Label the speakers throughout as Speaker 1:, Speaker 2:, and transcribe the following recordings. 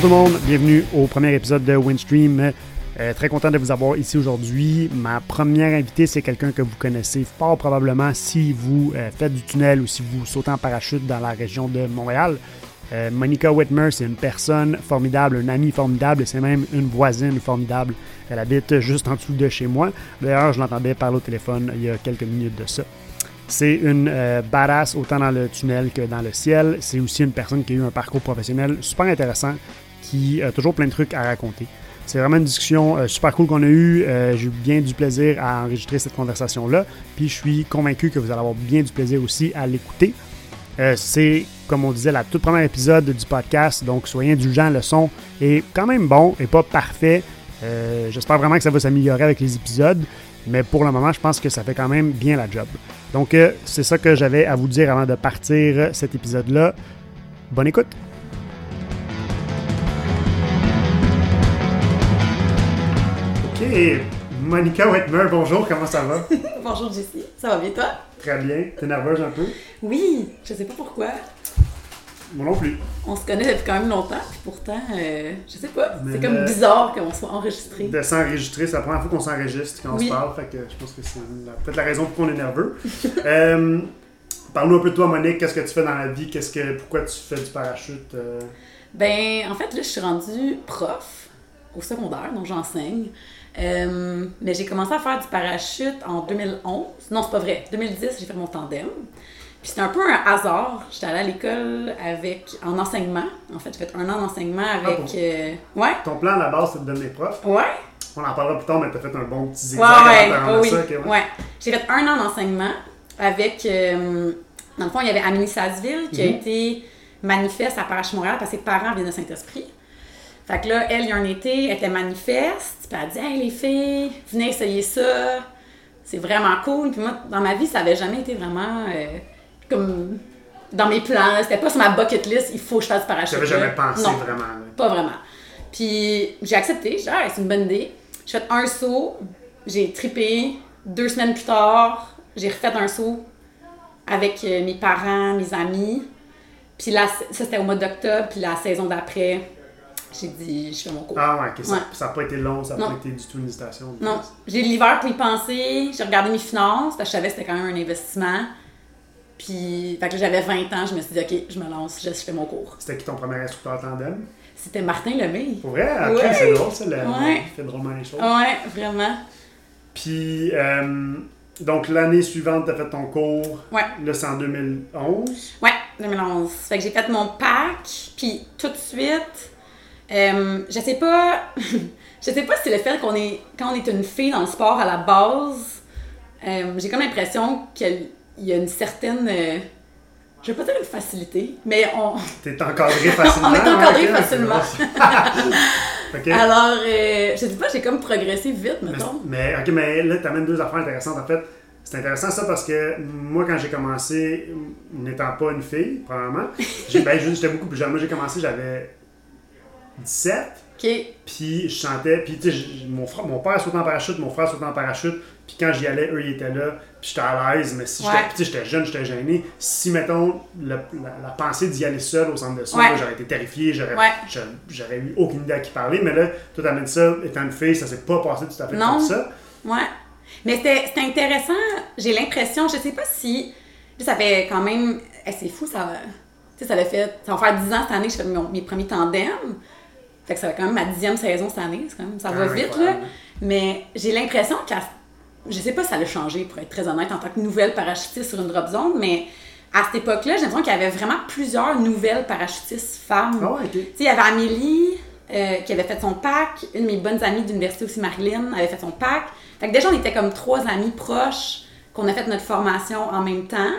Speaker 1: Bonjour tout le monde, bienvenue au premier épisode de Windstream. Euh, très content de vous avoir ici aujourd'hui. Ma première invitée, c'est quelqu'un que vous connaissez fort probablement si vous euh, faites du tunnel ou si vous sautez en parachute dans la région de Montréal. Euh, Monica Whitmer, c'est une personne formidable, un ami formidable, c'est même une voisine formidable. Elle habite juste en dessous de chez moi. D'ailleurs, je l'entendais parler au téléphone il y a quelques minutes de ça. C'est une euh, badass autant dans le tunnel que dans le ciel. C'est aussi une personne qui a eu un parcours professionnel super intéressant, qui a toujours plein de trucs à raconter. C'est vraiment une discussion euh, super cool qu'on a eue. Euh, J'ai eu bien du plaisir à enregistrer cette conversation-là. Puis je suis convaincu que vous allez avoir bien du plaisir aussi à l'écouter. Euh, c'est, comme on disait, la toute première épisode du podcast, donc soyez indulgents, le son est quand même bon et pas parfait. Euh, J'espère vraiment que ça va s'améliorer avec les épisodes, mais pour le moment, je pense que ça fait quand même bien la job. Donc, euh, c'est ça que j'avais à vous dire avant de partir cet épisode-là. Bonne écoute! OK, Monica Whitmer, bonjour, comment ça va?
Speaker 2: Bonjour Jessie, ça va bien toi?
Speaker 1: Très bien. T'es nerveuse un peu?
Speaker 2: Oui, je sais pas pourquoi.
Speaker 1: Moi non plus.
Speaker 2: On se connaît depuis quand même longtemps, puis pourtant, euh, je sais pas, c'est comme bizarre qu'on soit enregistré.
Speaker 1: De s'enregistrer, c'est la première fois qu'on s'enregistre quand on se parle, fait que je pense que c'est peut-être la raison pour qu'on est nerveux. Euh, Parle-nous un peu de toi, Monique. Qu'est-ce que tu fais dans la vie? Qu'est-ce que, pourquoi tu fais du parachute? euh?
Speaker 2: Ben, en fait, là, je suis rendue prof au secondaire, donc j'enseigne. Euh, mais j'ai commencé à faire du parachute en 2011. Non, c'est pas vrai. 2010, j'ai fait mon tandem. Puis c'était un peu un hasard. J'étais allée à l'école avec en enseignement. En fait, j'ai fait un an d'enseignement avec.
Speaker 1: bon?
Speaker 2: euh, ouais.
Speaker 1: Ton plan à la base, c'est de devenir prof.
Speaker 2: Ouais.
Speaker 1: On en parlera plus tard, mais t'as fait un bon petit
Speaker 2: Ouais,
Speaker 1: zigzag
Speaker 2: ouais,
Speaker 1: avant de
Speaker 2: oui,
Speaker 1: ça. ok, ouais.
Speaker 2: ouais. J'ai fait un an d'enseignement avec, euh, dans le fond, il y avait Amélie Sasseville qui a
Speaker 1: Mhm.
Speaker 2: été manifeste à Parache Montréal parce que ses parents viennent de Saint-Esprit. Fait que là, elle, il y a un été, elle était manifeste, puis elle a dit Hey les filles, venez essayer ça, c'est vraiment cool. Puis moi, dans ma vie, ça avait jamais été vraiment euh, comme dans mes plans, c'était pas sur ma bucket list, il faut que je fasse parachute.
Speaker 1: J'avais jamais pensé
Speaker 2: Non.
Speaker 1: vraiment. là.
Speaker 2: Pas vraiment. Puis j'ai accepté, j'ai dit, Ah, c'est une bonne idée. J'ai fait un saut, j'ai tripé. Deux semaines plus tard, j'ai refait un saut avec euh, mes parents, mes amis. Puis là, ça c'était au mois d'octobre, puis la saison d'après, j'ai dit, je fais mon cours.
Speaker 1: Ah ouais, ça n'a pas été long, ça n'a pas été du tout une hésitation.
Speaker 2: Non, j'ai eu l'hiver pour y penser, j'ai regardé mes finances, parce que je savais que c'était quand même un investissement. Puis, fait que j'avais 20 ans, je me suis dit, OK, je me lance, je, fais mon cours.
Speaker 1: C'était qui ton premier instructeur tandem?
Speaker 2: C'était Martin Lemay.
Speaker 1: Pour vrai? Ok,
Speaker 2: Ouais.
Speaker 1: c'est drôle, ça. Le,
Speaker 2: Ouais.
Speaker 1: il fait drôlement les choses.
Speaker 2: Ouais, vraiment.
Speaker 1: Puis, euh, donc l'année suivante, tu as fait ton cours.
Speaker 2: Ouais.
Speaker 1: Là, c'est en 2011.
Speaker 2: Ouais, 2011. Fait que j'ai fait mon pack, puis tout de suite, euh, je sais pas, je sais pas si c'est le fait qu'on est, quand on est une fille dans le sport à la base, euh, j'ai comme l'impression qu'il y a une certaine, euh, je vais pas dire une facilité, mais on,
Speaker 1: T'es encadré facilement.
Speaker 2: On est encadré
Speaker 1: ok,
Speaker 2: facilement. alors, euh, je sais pas, j'ai comme progressé vite,
Speaker 1: Mais,
Speaker 2: mettons.
Speaker 1: mais, ok, mais là, tu amènes deux affaires intéressantes. En fait, c'est intéressant ça parce que moi, quand j'ai commencé, n'étant pas une fille, probablement, ben, j'étais beaucoup plus jeune. Moi, j'ai commencé, j'avais 17.
Speaker 2: Ok,
Speaker 1: Puis je chantais, puis tu sais, mon, frère- mon père sautait en parachute, mon frère sautait en parachute, puis quand j'y allais, eux, ils étaient là, puis j'étais à l'aise, mais si j'étais,
Speaker 2: Ouais.
Speaker 1: j'étais jeune, j'étais gêné. Si, mettons, le- la, la pensée d'y aller seul au centre de soins,
Speaker 2: Ouais.
Speaker 1: j'aurais été terrifié, j'aurais,
Speaker 2: Ouais.
Speaker 1: j'aurais- j'aurais eu aucune idée à qui parler, mais là, toi, t'amènes ça, étant une fille, ça s'est pas passé tout à fait
Speaker 2: Non.
Speaker 1: comme ça.
Speaker 2: Ouais. Mais c'était intéressant. J'ai l'impression, je sais pas si. Ça fait quand même. eh, c'est fou, ça. Tu sais, ça l'a fait. Ça va faire 10 ans cette année que j'ai fait mon- mes premiers tandems. Fait que ça va quand même ma dixième saison cette année. c'est Quand même, ça va
Speaker 1: Ah,
Speaker 2: vite, là. Mais j'ai l'impression qu'à. Je sais pas si ça l'a changé, pour être très honnête, en tant que nouvelle parachutiste sur une drop zone, mais à cette époque-là, j'ai l'impression qu'il y avait vraiment plusieurs nouvelles parachutistes femmes.
Speaker 1: Ah.
Speaker 2: Tu sais, il y avait Amélie euh, qui avait fait son pack. Une de mes bonnes amies d'université aussi, Marilyn, avait fait son pack. Fait que déjà, on était comme trois amies proches qu'on a fait notre formation en même temps.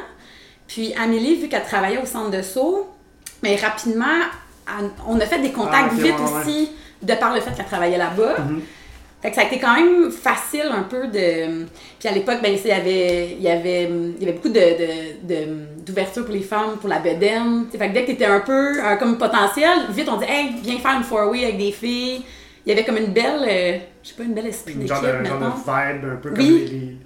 Speaker 2: Puis Amélie, vu qu'elle travaillait au centre de saut, mais rapidement, on a fait des contacts
Speaker 1: Ah,
Speaker 2: vite
Speaker 1: ouais, ouais.
Speaker 2: aussi, de par le fait qu'elle travaillait là-bas.
Speaker 1: Mhm.
Speaker 2: Fait que ça a été quand même facile un peu de. Puis à l'époque, ben, il y avait, il y avait, il y avait beaucoup de, d'ouverture pour les femmes, pour la bedaine. T'sais, Fait que dès que t'étais un peu un, comme potentiel, vite on dit, hey, viens faire une four-way avec des filles. Il y avait comme une belle, euh, je sais pas, une belle esprit d'équipe,
Speaker 1: genre de, genre
Speaker 2: mettons.
Speaker 1: de vibe, un peu comme
Speaker 2: Oui.
Speaker 1: les, les-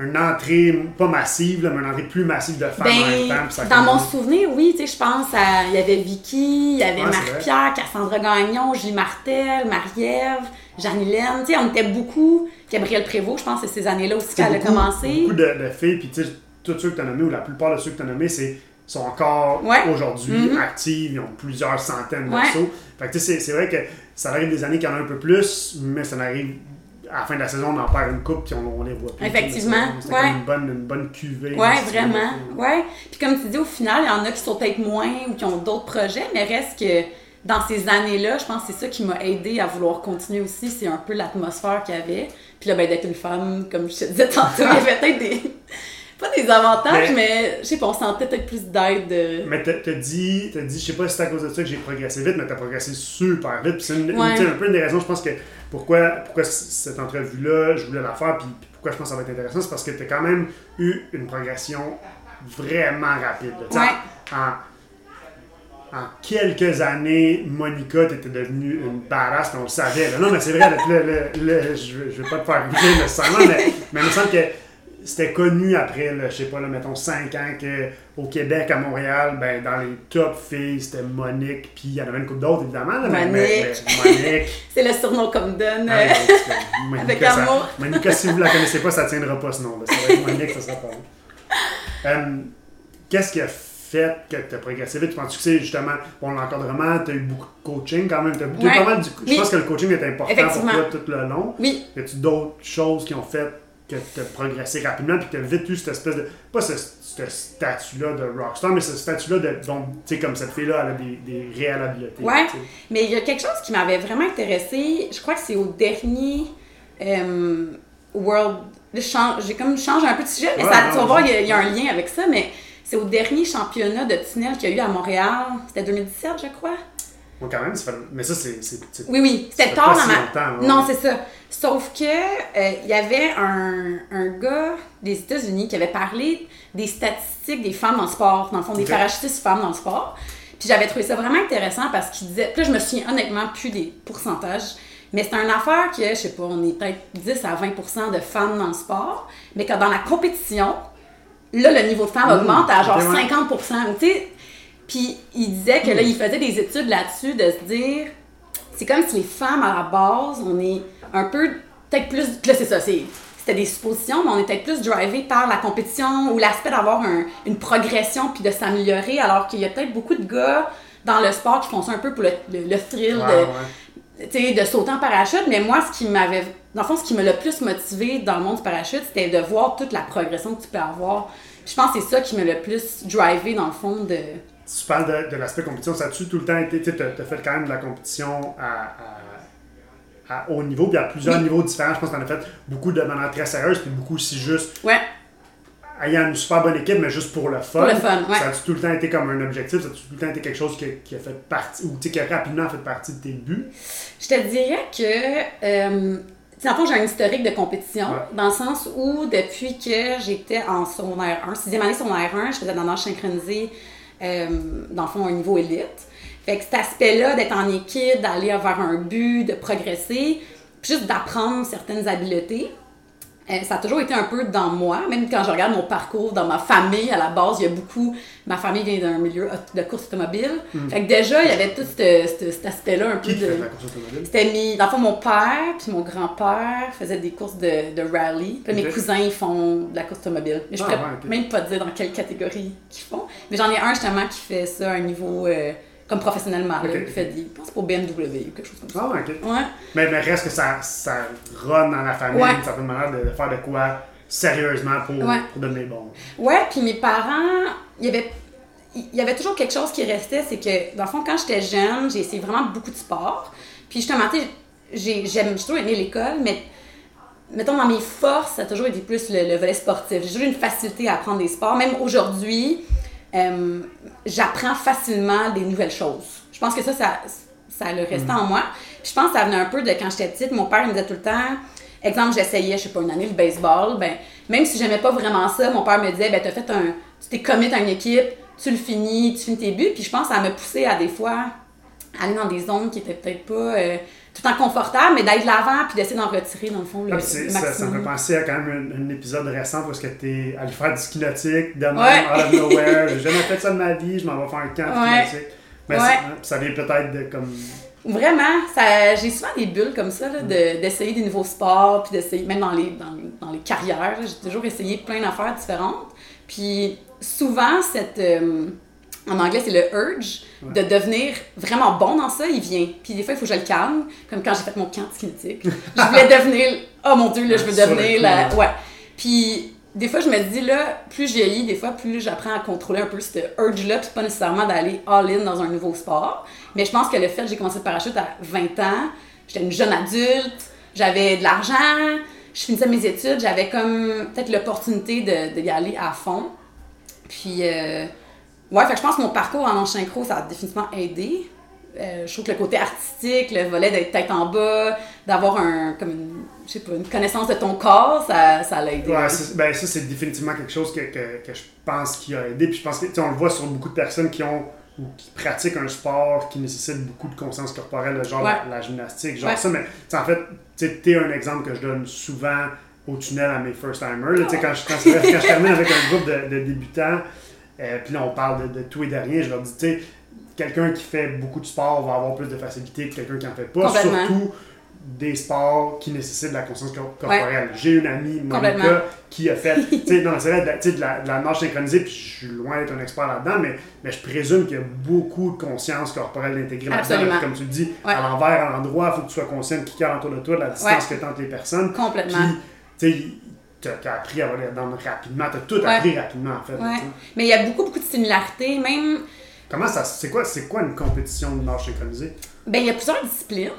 Speaker 1: une entrée, pas massive, là, mais une entrée plus massive de femmes en même
Speaker 2: Ben,
Speaker 1: temps. puis ça
Speaker 2: dans mon souvenir, oui, tu sais, je pense à. Il y avait Vicky, il y avait
Speaker 1: Ouais,
Speaker 2: Marie-Pierre, Cassandra Gagnon, Julie Martel, Marie-Ève, Jeanne-Hélène. Tu sais, on était beaucoup. Gabrielle Prévost, je pense que c'est ces années-là aussi qu'elle a commencé.
Speaker 1: Beaucoup de, de filles, puis tu sais, tous ceux que tu as nommés, ou la plupart de ceux que tu as nommés, c'est sont encore
Speaker 2: Ouais.
Speaker 1: aujourd'hui
Speaker 2: Mhm.
Speaker 1: actives, ils ont plusieurs centaines de
Speaker 2: Ouais.
Speaker 1: sauts. Fait que tu sais, c'est- vrai que ça arrive des années qu'il y en a un peu plus, mais ça arrive à la fin de la saison, on en perd une coupe puis on, on les voit plus.
Speaker 2: Effectivement,
Speaker 1: comme
Speaker 2: ouais.
Speaker 1: une bonne, une bonne cuvée. Veux.
Speaker 2: vraiment. Ouais. Puis comme tu dis, au final, il y en a qui sont peut-être moins ou qui ont d'autres projets, mais reste que dans ces années-là, je pense que c'est ça qui m'a aidé à vouloir continuer aussi. C'est un peu l'atmosphère qu'il y avait. Puis là, ben, d'être une femme, comme je te disais tantôt, il y avait peut-être des. Pas des avantages,
Speaker 1: Mais-
Speaker 2: mais, je sais pas, on sentait peut-être plus d'aide. euh,
Speaker 1: Mais t'as dit, t'as dit, je sais pas si c'est à cause de ça que j'ai progressé vite, mais t'as progressé super vite. C'est
Speaker 2: Ouais.
Speaker 1: un peu une des raisons, je pense que pourquoi, pourquoi cette entrevue-là, je voulais la faire, puis, puis pourquoi je pense que ça va être intéressant, c'est parce que t'as quand même eu une progression vraiment rapide.
Speaker 2: Ouais.
Speaker 1: En, en quelques années, Monica, t'étais devenue une badass, on le savait. là. Non, mais c'est vrai, le, le- le- je, veux pas te faire rire nécessairement, mais, mais il me semble que c'était connu après, là, je sais pas, là, mettons 5 ans qu'au Québec, à Montréal, ben, dans les top filles, c'était Monique, puis il y en avait une couple d'autres, évidemment. Là, mais- mais-
Speaker 2: Monique.
Speaker 1: mais Monique.
Speaker 2: C'est le surnom qu'on me donne.
Speaker 1: Ah,
Speaker 2: euh,
Speaker 1: Monica,
Speaker 2: Avec
Speaker 1: ça-
Speaker 2: amour.
Speaker 1: Monica, si vous la connaissez pas, ça tiendra pas ce nom. là. Ça va être Monique, ça sera pas. Euh, Qu'est-ce qui a fait que tu as progressé vite? Tu penses que c'est justement, bon, l'encadrement, tu as eu beaucoup de coaching quand même? eu
Speaker 2: Ouais.
Speaker 1: pas mal du- Je
Speaker 2: Oui.
Speaker 1: pense que le coaching est important pour toi tout le long.
Speaker 2: Oui,
Speaker 1: Y a-tu d'autres choses qui ont fait que tu as progressé rapidement puis que tu as vite eu cette espèce de. Pas ce, ce statut-là de rockstar, mais ce statut-là de. Donc, tu sais, comme cette fille-là, elle a des, des réelles habiletés.
Speaker 2: Ouais. mais il y a quelque chose qui m'avait vraiment intéressée. Je crois que c'est au dernier euh, World. J'ai comme changé un peu de sujet, mais
Speaker 1: Ouais,
Speaker 2: ça,
Speaker 1: non,
Speaker 2: tu vas voir, y, il y a un lien avec ça. Mais c'est au dernier championnat de tunnel qu'il y a eu à Montréal. C'était 2017, je crois.
Speaker 1: Bon, quand même, ça fait- mais ça, c'est.
Speaker 2: Oui, oui, c'était tard dans ma.
Speaker 1: ouais.
Speaker 2: Non, c'est ça. Sauf que euh, il y avait un, un gars des États-Unis qui avait parlé des statistiques des femmes dans le sport, dans le fond, des
Speaker 1: Ok.
Speaker 2: parachutistes femmes dans le sport. Puis j'avais trouvé ça vraiment intéressant parce qu'il disait. Puis là, je me souviens honnêtement plus des pourcentages. Mais c'est une affaire que, je sais pas, on est peut-être 10 à 20% de femmes dans le sport, mais que dans la compétition, là, le niveau de femmes
Speaker 1: Mmh,
Speaker 2: augmente à genre
Speaker 1: ouais.
Speaker 2: 50 ou tu sais. Puis il disait que là, il faisait des études là-dessus de se dire, c'est comme si les femmes à la base, on est un peu, peut-être plus, là c'est ça, c'est, c'était des suppositions, mais on est peut-être plus drivé par la compétition ou l'aspect d'avoir un- une progression puis de s'améliorer, alors qu'il y a peut-être beaucoup de gars dans le sport qui font ça un peu pour le, le- le thrill de,
Speaker 1: ouais.
Speaker 2: de sauter en parachute, mais moi, ce qui m'avait. Dans le fond, ce qui m'a le plus motivé dans le monde du parachute, c'était de voir toute la progression que tu peux avoir. Puis je pense que c'est ça qui m'a le plus drivé, dans le fond, de.
Speaker 1: Tu parles de, de l'aspect compétition, ça a-tu tout le temps été, tu as, fait quand même de la compétition à, à- à haut niveau, puis à plusieurs
Speaker 2: Oui.
Speaker 1: niveaux différents? Je pense que tu en as fait beaucoup de manière très sérieuse, puis beaucoup aussi juste
Speaker 2: Ouais,
Speaker 1: ayant une super bonne équipe, mais juste pour le fun.
Speaker 2: Pour le fun, ouais.
Speaker 1: Ça a tout le temps été comme un objectif, ça a tout le temps été quelque chose qui, a- qui a fait partie, ou tu sais, qui a rapidement fait partie de tes buts?
Speaker 2: je te dirais que. Euh, le fond, j'ai un historique de compétition,
Speaker 1: Ouais.
Speaker 2: dans le sens où, depuis que j'étais en secondaire 1, sixième année secondaire 1, je faisais de la synchronisée, euh, dans le fond, un niveau élite. Fait que cet aspect-là d'être en équipe, d'aller vers un but, de progresser, juste d'apprendre certaines habiletés, ça a toujours été un peu dans moi. Même quand je regarde mon parcours dans ma famille, à la base, il y a beaucoup. Ma famille vient d'un milieu de course automobile. Fait que déjà, il y avait tout ce- ce- cet aspect-là un peu
Speaker 1: Qui qui fait
Speaker 2: de.
Speaker 1: la course automobile?
Speaker 2: C'était mis. Dans le fond, mon père puis mon grand-père faisaient des courses de, de rallye. Puis mes cousins, ils font de la course automobile. Mais je
Speaker 1: Ah,
Speaker 2: pourrais
Speaker 1: ouais, ok.
Speaker 2: même pas te dire dans quelle catégorie qu'ils font. Mais j'en ai un justement qui fait ça à un niveau euh, comme professionnellement. là,
Speaker 1: Ok.
Speaker 2: qui fait. Je pense pour BMW ou quelque chose comme ça.
Speaker 1: Ah, ok.
Speaker 2: Ouais.
Speaker 1: Mais, mais reste que ça, ça run dans la famille,
Speaker 2: Ouais.
Speaker 1: d'une certaine manière, de, faire de quoi sérieusement pour,
Speaker 2: Ouais.
Speaker 1: pour devenir bon.
Speaker 2: Ouais, puis mes parents, il y avait il y avait toujours quelque chose qui restait, c'est que dans le fond quand j'étais jeune, j'ai essayé vraiment beaucoup de sport. Puis justement, tu sais, j'ai toujours aimé l'école, mais mettons dans mes forces, ça a toujours été plus le, le volet sportif. J'ai toujours eu une facilité à apprendre des sports, même aujourd'hui, euh, j'apprends facilement des nouvelles choses. Je pense que ça ça ça le resté en moi. Puis je pense que ça venait un peu de quand j'étais petite, mon père il me disait tout le temps Exemple, j'essayais, je sais pas, une année le baseball, ben, même si j'aimais pas vraiment ça, mon père me disait, ben, t'as fait un, tu t'es commit à une équipe, tu le finis, tu finis tes buts, puis je pense que ça m'a poussé à des fois aller dans des zones qui étaient peut-être pas euh, tout en confortable, mais d'aller de l'avant puis d'essayer d'en retirer, dans le fond, le, le
Speaker 1: ça, ça me fait penser à quand même un, un épisode récent parce que t'es allé faire du ski nautique de même,
Speaker 2: Ouais.
Speaker 1: out of nowhere. J'ai jamais fait ça de ma vie, je m'en vais faire un camp ski
Speaker 2: Ouais.
Speaker 1: nautique. Mais
Speaker 2: Ouais.
Speaker 1: ça, ça vient peut-être de comme.
Speaker 2: Vraiment, ça, j'ai souvent des bulles comme ça, là, de- d'essayer des nouveaux sports, puis d'essayer, même dans les, dans, dans les carrières, là, j'ai toujours essayé plein d'affaires différentes. Puis souvent, cette, euh, en anglais, c'est le urge de devenir vraiment bon dans ça, il vient. Puis des fois, il faut que je le calme, comme quand j'ai fait mon camp de kinétique. Je voulais devenir, oh mon Dieu, là, je veux devenir la... Ouais. Puis des fois, je me dis, là, plus je vieillis, des fois, plus j'apprends à contrôler un peu ce urge-là, puis pas nécessairement d'aller all-in dans un nouveau sport. Mais je pense que le fait que j'ai commencé le parachute à 20 ans, j'étais une jeune adulte, j'avais de l'argent, je finissais mes études, j'avais comme peut-être l'opportunité de, de y aller à fond. Puis, euh, ouais, fait que je pense que mon parcours en synchro, ça a définitivement aidé. Euh, je trouve que le côté artistique, le volet d'être tête en bas, d'avoir un, comme une, je sais pas, une connaissance de ton corps, ça, ça l'a aidé.
Speaker 1: Ouais, ben ça, c'est définitivement quelque chose que, que, que je pense qui a aidé. Puis je pense que, tu on le voit sur beaucoup de personnes qui ont ou qui pratiquent un sport qui nécessite beaucoup de conscience corporelle, genre
Speaker 2: Ouais.
Speaker 1: la, la gymnastique, genre
Speaker 2: Ouais.
Speaker 1: ça. Mais en fait, tu t'es un exemple que je donne souvent au tunnel à mes first timers. là. Tu sais, Quand, je, quand, quand je termine avec un groupe de, de débutants, euh, puis là on parle de, de tout et de rien, je leur dis, tu sais, quelqu'un qui fait beaucoup de sport va avoir plus de facilité que quelqu'un qui en fait pas. Surtout des sports qui nécessitent de la conscience cor- corporelle. J'ai une amie, Monica, qui a fait, tu sais, c'est vrai, de de la, de la nage synchronisée, puis je suis loin d'être un expert là-dedans, mais, mais je présume qu'il y a beaucoup de conscience corporelle intégrée là-dedans. Comme tu le dis,
Speaker 2: Ouais.
Speaker 1: à l'envers, à l'endroit, il faut que tu sois conscient de qui a autour de toi, de la distance que tu entre les personnes.
Speaker 2: Complètement.
Speaker 1: Puis, t'as appris à voler là-dedans rapidement, t'as tout
Speaker 2: Ouais.
Speaker 1: appris rapidement, en fait.
Speaker 2: Ouais. Mais il y a beaucoup, beaucoup de similarités, même.
Speaker 1: Comment ça, c'est quoi, c'est quoi une compétition de nage synchronisée?
Speaker 2: Ben, il y a plusieurs disciplines.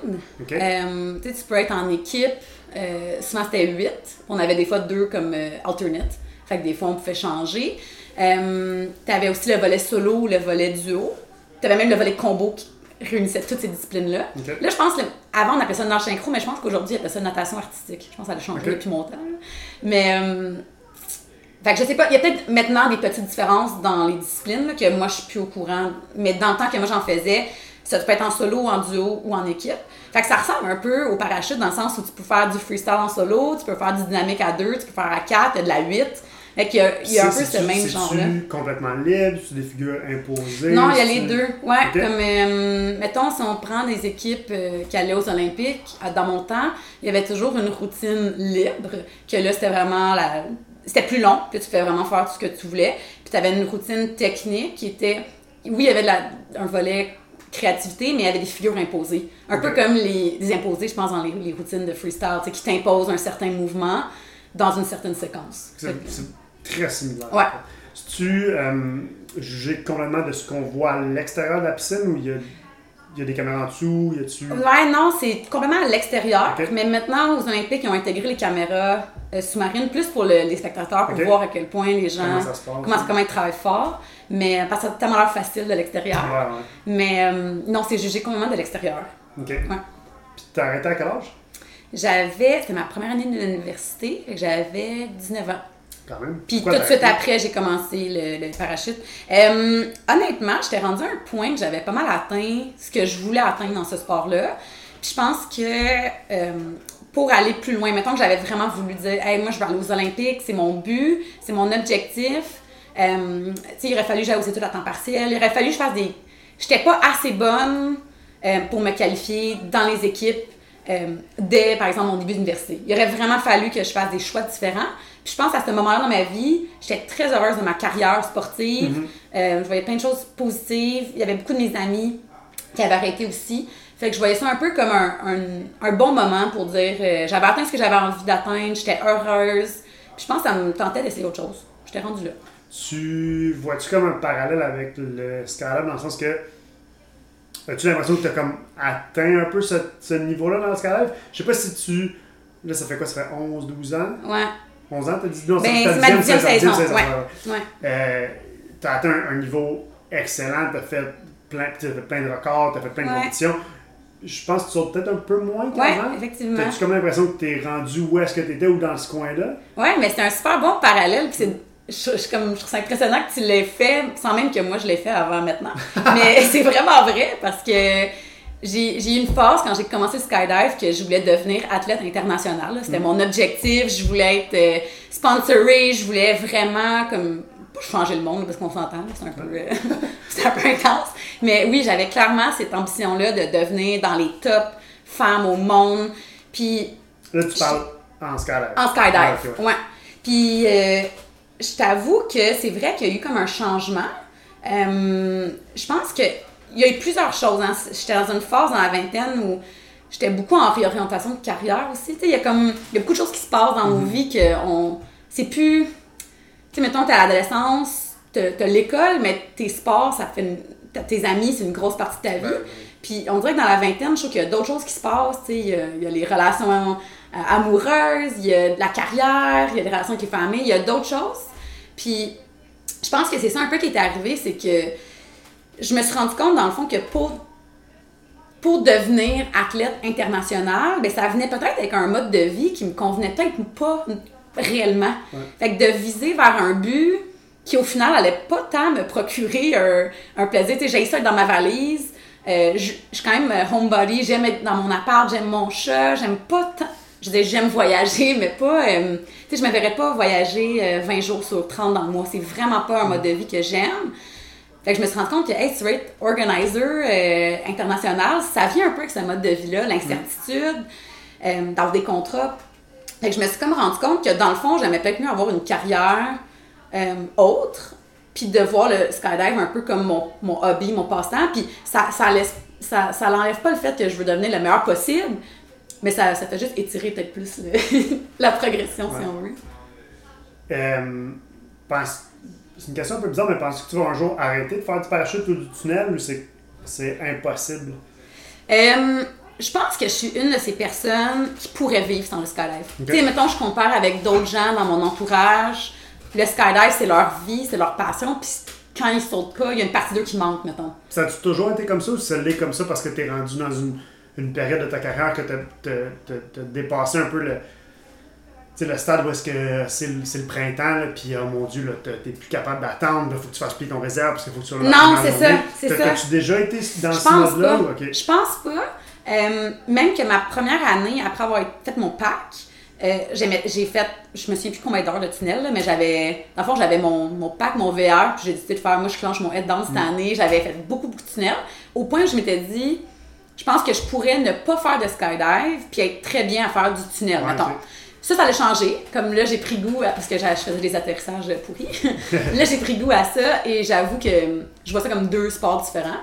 Speaker 1: OK?
Speaker 2: Euh, tu sais, tu peux être en équipe. Euh, souvent, c'était 8. On avait des fois deux comme euh, alternate. Fait que des fois, on pouvait changer. Euh, tu avais aussi le volet solo ou le volet duo. Tu avais même le volet combo qui réunissait toutes ces disciplines-là. Là, je pense avant, on appelait ça nage synchro, mais je pense qu'aujourd'hui, on appelle ça natation artistique. Je pense que ça a changé
Speaker 1: OK.
Speaker 2: depuis mon temps. Mais, euh, fait que je sais pas, il y a peut-être maintenant des petites différences dans les disciplines là, que moi, je suis plus au courant. Mais dans le temps que moi, j'en faisais, ça peut être en solo, en duo ou en équipe. Fait que ça ressemble un peu au parachute dans le sens où tu peux faire du freestyle en solo, tu peux faire du dynamique à deux, tu peux faire à quatre, de la huit. Fait qu'il y a, il y a un peu ce même genre-là.
Speaker 1: complètement libre? C'est des figures imposées?
Speaker 2: Non, il y a les deux. Ouais, comme, euh, mettons, si on prend des équipes euh, qui allaient aux Olympiques, dans mon temps, il y avait toujours une routine libre, que là, c'était vraiment la... C'était plus long, que tu pouvais vraiment faire tout ce que tu voulais. Puis tu avais une routine technique qui était... Oui, il y avait de la- un volet créativité, mais il y avait des figures imposées. Un peu comme les, les imposés, je pense, dans les, les routines de freestyle, qui t'imposent un certain mouvement dans une certaine séquence.
Speaker 1: C'est très similaire.
Speaker 2: Ouais.
Speaker 1: tu euh, jugé complètement de ce qu'on voit à l'extérieur de la piscine ou il y a, il y a des caméras en dessous? Y a-tu...
Speaker 2: Ouais, non, c'est complètement à l'extérieur. Mais maintenant, aux Olympiques, ils ont intégré les caméras euh, sous-marines plus pour le- les spectateurs, pour voir à quel point les gens.
Speaker 1: Comment ça se passe?
Speaker 2: Comment, comment ils travaillent fort. Mais parce que a tellement l'air facile de l'extérieur.
Speaker 1: Ouais, ouais.
Speaker 2: Mais euh, non, c'est jugé complètement de l'extérieur.
Speaker 1: OK.
Speaker 2: Ouais.
Speaker 1: Puis t'as arrêté à quel âge?
Speaker 2: J'avais, c'était ma première année de l'université, j'avais 19 ans.
Speaker 1: Quand même.
Speaker 2: Puis tout de
Speaker 1: t'as
Speaker 2: suite après, j'ai commencé le, le parachute. Euh, honnêtement, j'étais rendue à un point que j'avais pas mal atteint ce que je voulais atteindre dans ce sport-là. Puis je pense que euh, pour aller plus loin, mettons que j'avais vraiment voulu dire, hey, moi je veux aller aux Olympiques, c'est mon but, c'est mon objectif. Euh, tu sais, il aurait fallu que j'aille aux études à temps partiel, il aurait fallu que je fasse des. J'étais pas assez bonne euh, pour me qualifier dans les équipes euh, dès, par exemple, mon début d'université. Il aurait vraiment fallu que je fasse des choix différents. Puis je pense à ce moment-là dans ma vie, j'étais très heureuse de ma carrière sportive. Euh, je voyais plein de choses positives. Il y avait beaucoup de mes amis qui avaient arrêté aussi. Fait que je voyais ça un peu comme un, un- un bon moment pour dire euh, j'avais atteint ce que j'avais envie d'atteindre, j'étais heureuse. Puis je pense que ça me tentait d'essayer autre chose. J'étais rendue là.
Speaker 1: Tu vois-tu comme un parallèle avec le Skylab dans le sens que as-tu l'impression que tu as comme atteint un peu ce, ce niveau-là dans le Skylab? Je sais pas si tu. Là, ça fait quoi? Ça fait 11, 12 ans?
Speaker 2: Ouais.
Speaker 1: 11 ans, t'as dit? Non,
Speaker 2: Ben, c'est ma dixième saison,
Speaker 1: saison,
Speaker 2: ouais.
Speaker 1: ouais.
Speaker 2: Ouais.
Speaker 1: Euh, t'as atteint un, un niveau excellent, t'as fait plein, t'as fait plein de records, t'as fait plein de
Speaker 2: Ouais.
Speaker 1: compétitions. Je pense que tu sautes peut-être un peu moins
Speaker 2: Ouais,
Speaker 1: qu'avant.
Speaker 2: effectivement.
Speaker 1: T'as-tu comme l'impression que t'es rendu où est-ce que t'étais ou dans ce coin-là?
Speaker 2: Ouais, mais c'est un super bon parallèle. Puis c'est, je, je, comme, je trouve ça impressionnant que tu l'aies fait, sans même que moi je l'ai fait avant maintenant. mais c'est vraiment vrai parce que j'ai eu une phase quand j'ai commencé le skydive que je voulais devenir athlète international. C'était mm. mon objectif. Je voulais être euh, sponsorée. Je voulais vraiment comme changer le monde parce qu'on s'entend. C'est un, peu, euh, un peu intense. Mais oui, j'avais clairement cette ambition-là de devenir dans les top femmes au monde. Puis.
Speaker 1: Là, tu parles en skydive.
Speaker 2: En skydive, ah, ouais. Puis, euh, je t'avoue que c'est vrai qu'il y a eu comme un changement. je pense que il y a eu plusieurs choses. Hein. J'étais dans une phase dans la vingtaine où j'étais beaucoup en réorientation de carrière aussi. Il y a comme il y a beaucoup de choses qui se passent dans nos mhm. vies que on c'est plus tu sais mettons t'es à l'adolescence, t'as l'école mais tes sports ça fait tes amis c'est une grosse partie de ta vie. Puis on dirait que dans la vingtaine, je trouve qu'il y a d'autres choses qui se passent, il y, a, les relations euh, amoureuses, il y a la carrière, il y a des relations avec les familles, il y a d'autres choses. Puis je pense que c'est ça un peu qui est arrivé, c'est que je me suis rendu compte, dans le fond, que pour, pour devenir athlète international, ben, ça venait peut-être avec un mode de vie qui me convenait peut-être pas réellement. Fait que de viser vers un but qui, au final, allait pas tant me procurer un, plaisir. Tu sais, j'ai ça dans ma valise. Euh, je, suis quand même euh, homebody, j'aime être dans mon appart, j'aime mon chat, j'aime pas tant. Je dis, j'aime voyager, mais pas. Euh, tu sais, je me verrais pas voyager 20 jours sur 30 dans le mois. C'est vraiment pas un mode de vie que j'aime. Fait que je me suis rendu compte que, hey, tu être organizer euh, international, ça vient un peu avec ce mode de vie-là, l'incertitude, euh, d'avoir des contrats. Fait que je me suis comme rendu compte que, dans le fond, j'aimais peut-être mieux avoir une carrière euh, autre, puis de voir le skydive un peu comme mon, mon hobby, mon passe-temps. Puis ça, ça laisse, ça, ça l'enlève pas le fait que je veux devenir le meilleur possible, mais ça, ça fait juste étirer peut-être plus la progression, si on veut.
Speaker 1: Euh, pense c'est une question un peu bizarre, mais penses-tu que tu vas un jour arrêter de faire du parachute ou du tunnel ou c'est impossible?
Speaker 2: Euh, je pense que je suis une de ces personnes qui pourraient vivre sans le skydive. Tu sais, mettons, je compare avec d'autres gens dans mon entourage. Le skydive, c'est leur vie, c'est leur passion. Puis quand ils sautent pas, il y a une partie d'eux qui manque, mettons.
Speaker 1: Ça a toujours été comme ça ou ça l'est comme ça parce que tu es rendu dans une, une, période de ta carrière que tu as, dépassé un peu le sais, le stade où est-ce que c'est le, printemps, puis oh mon Dieu, t'es plus capable d'attendre, il faut que tu fasses plier ton réserve parce qu'il faut que tu sois
Speaker 2: Non, c'est ça, c'est ça.
Speaker 1: As-tu déjà été dans ce mode-là?
Speaker 2: Je pense pas. Euh, même que ma première année, après avoir fait mon pack, euh, j'ai fait, je me souviens plus combien d'heures de tunnel, mais j'avais, dans le fond, j'avais mon, mon pack, mon VR, puis j'ai décidé de faire, moi, je clenche mon head down cette mm. année. J'avais fait beaucoup, beaucoup de tunnels, au point où je m'étais dit, je pense que je pourrais ne pas faire de skydive, puis être très bien à faire du tunnel, mettons. Ça, ça allait changer. Comme là, j'ai pris goût, à, parce que je faisais des atterrissages pourris. là, j'ai pris goût à ça et j'avoue que je vois ça comme deux sports différents.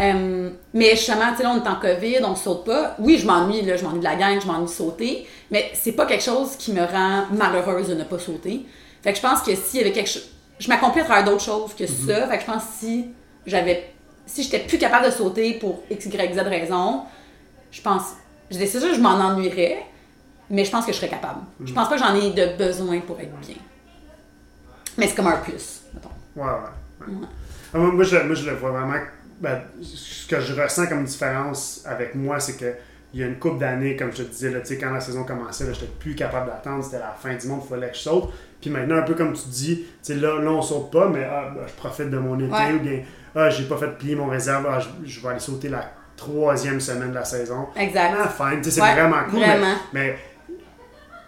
Speaker 2: Euh, mais justement, tu sais, là, on est en COVID, on saute pas. Oui, je m'ennuie, là, je m'ennuie de la gang, je m'ennuie de sauter, mais c'est pas quelque chose qui me rend malheureuse de ne pas sauter. Fait que je pense que s'il y avait quelque chose. Je m'accomplis à travers d'autres choses que mm-hmm. ça. Fait que je pense que si j'avais. Si j'étais plus capable de sauter pour X, Y, Z raison, je pense. Je dis, c'est sûr, je m'en ennuierais mais je pense que je serais capable. Je pense pas que j'en ai de besoin pour être bien. Mais c'est comme un plus, mettons.
Speaker 1: Ouais, ouais. Ah, moi, je, moi, je, le vois vraiment. Ben, ce que je ressens comme différence avec moi, c'est que il y a une couple d'années, comme je te disais, là, quand la saison commençait, j'étais plus capable d'attendre, c'était la fin du monde, il fallait que je saute. Puis maintenant, un peu comme tu dis, là, là, on saute pas, mais ah, ben, je profite de mon été, ou bien, ah, j'ai pas fait plier mon réserve, ah, je, vais aller sauter la troisième semaine de la saison.
Speaker 2: Exact.
Speaker 1: Ah, fine, c'est vraiment cool. mais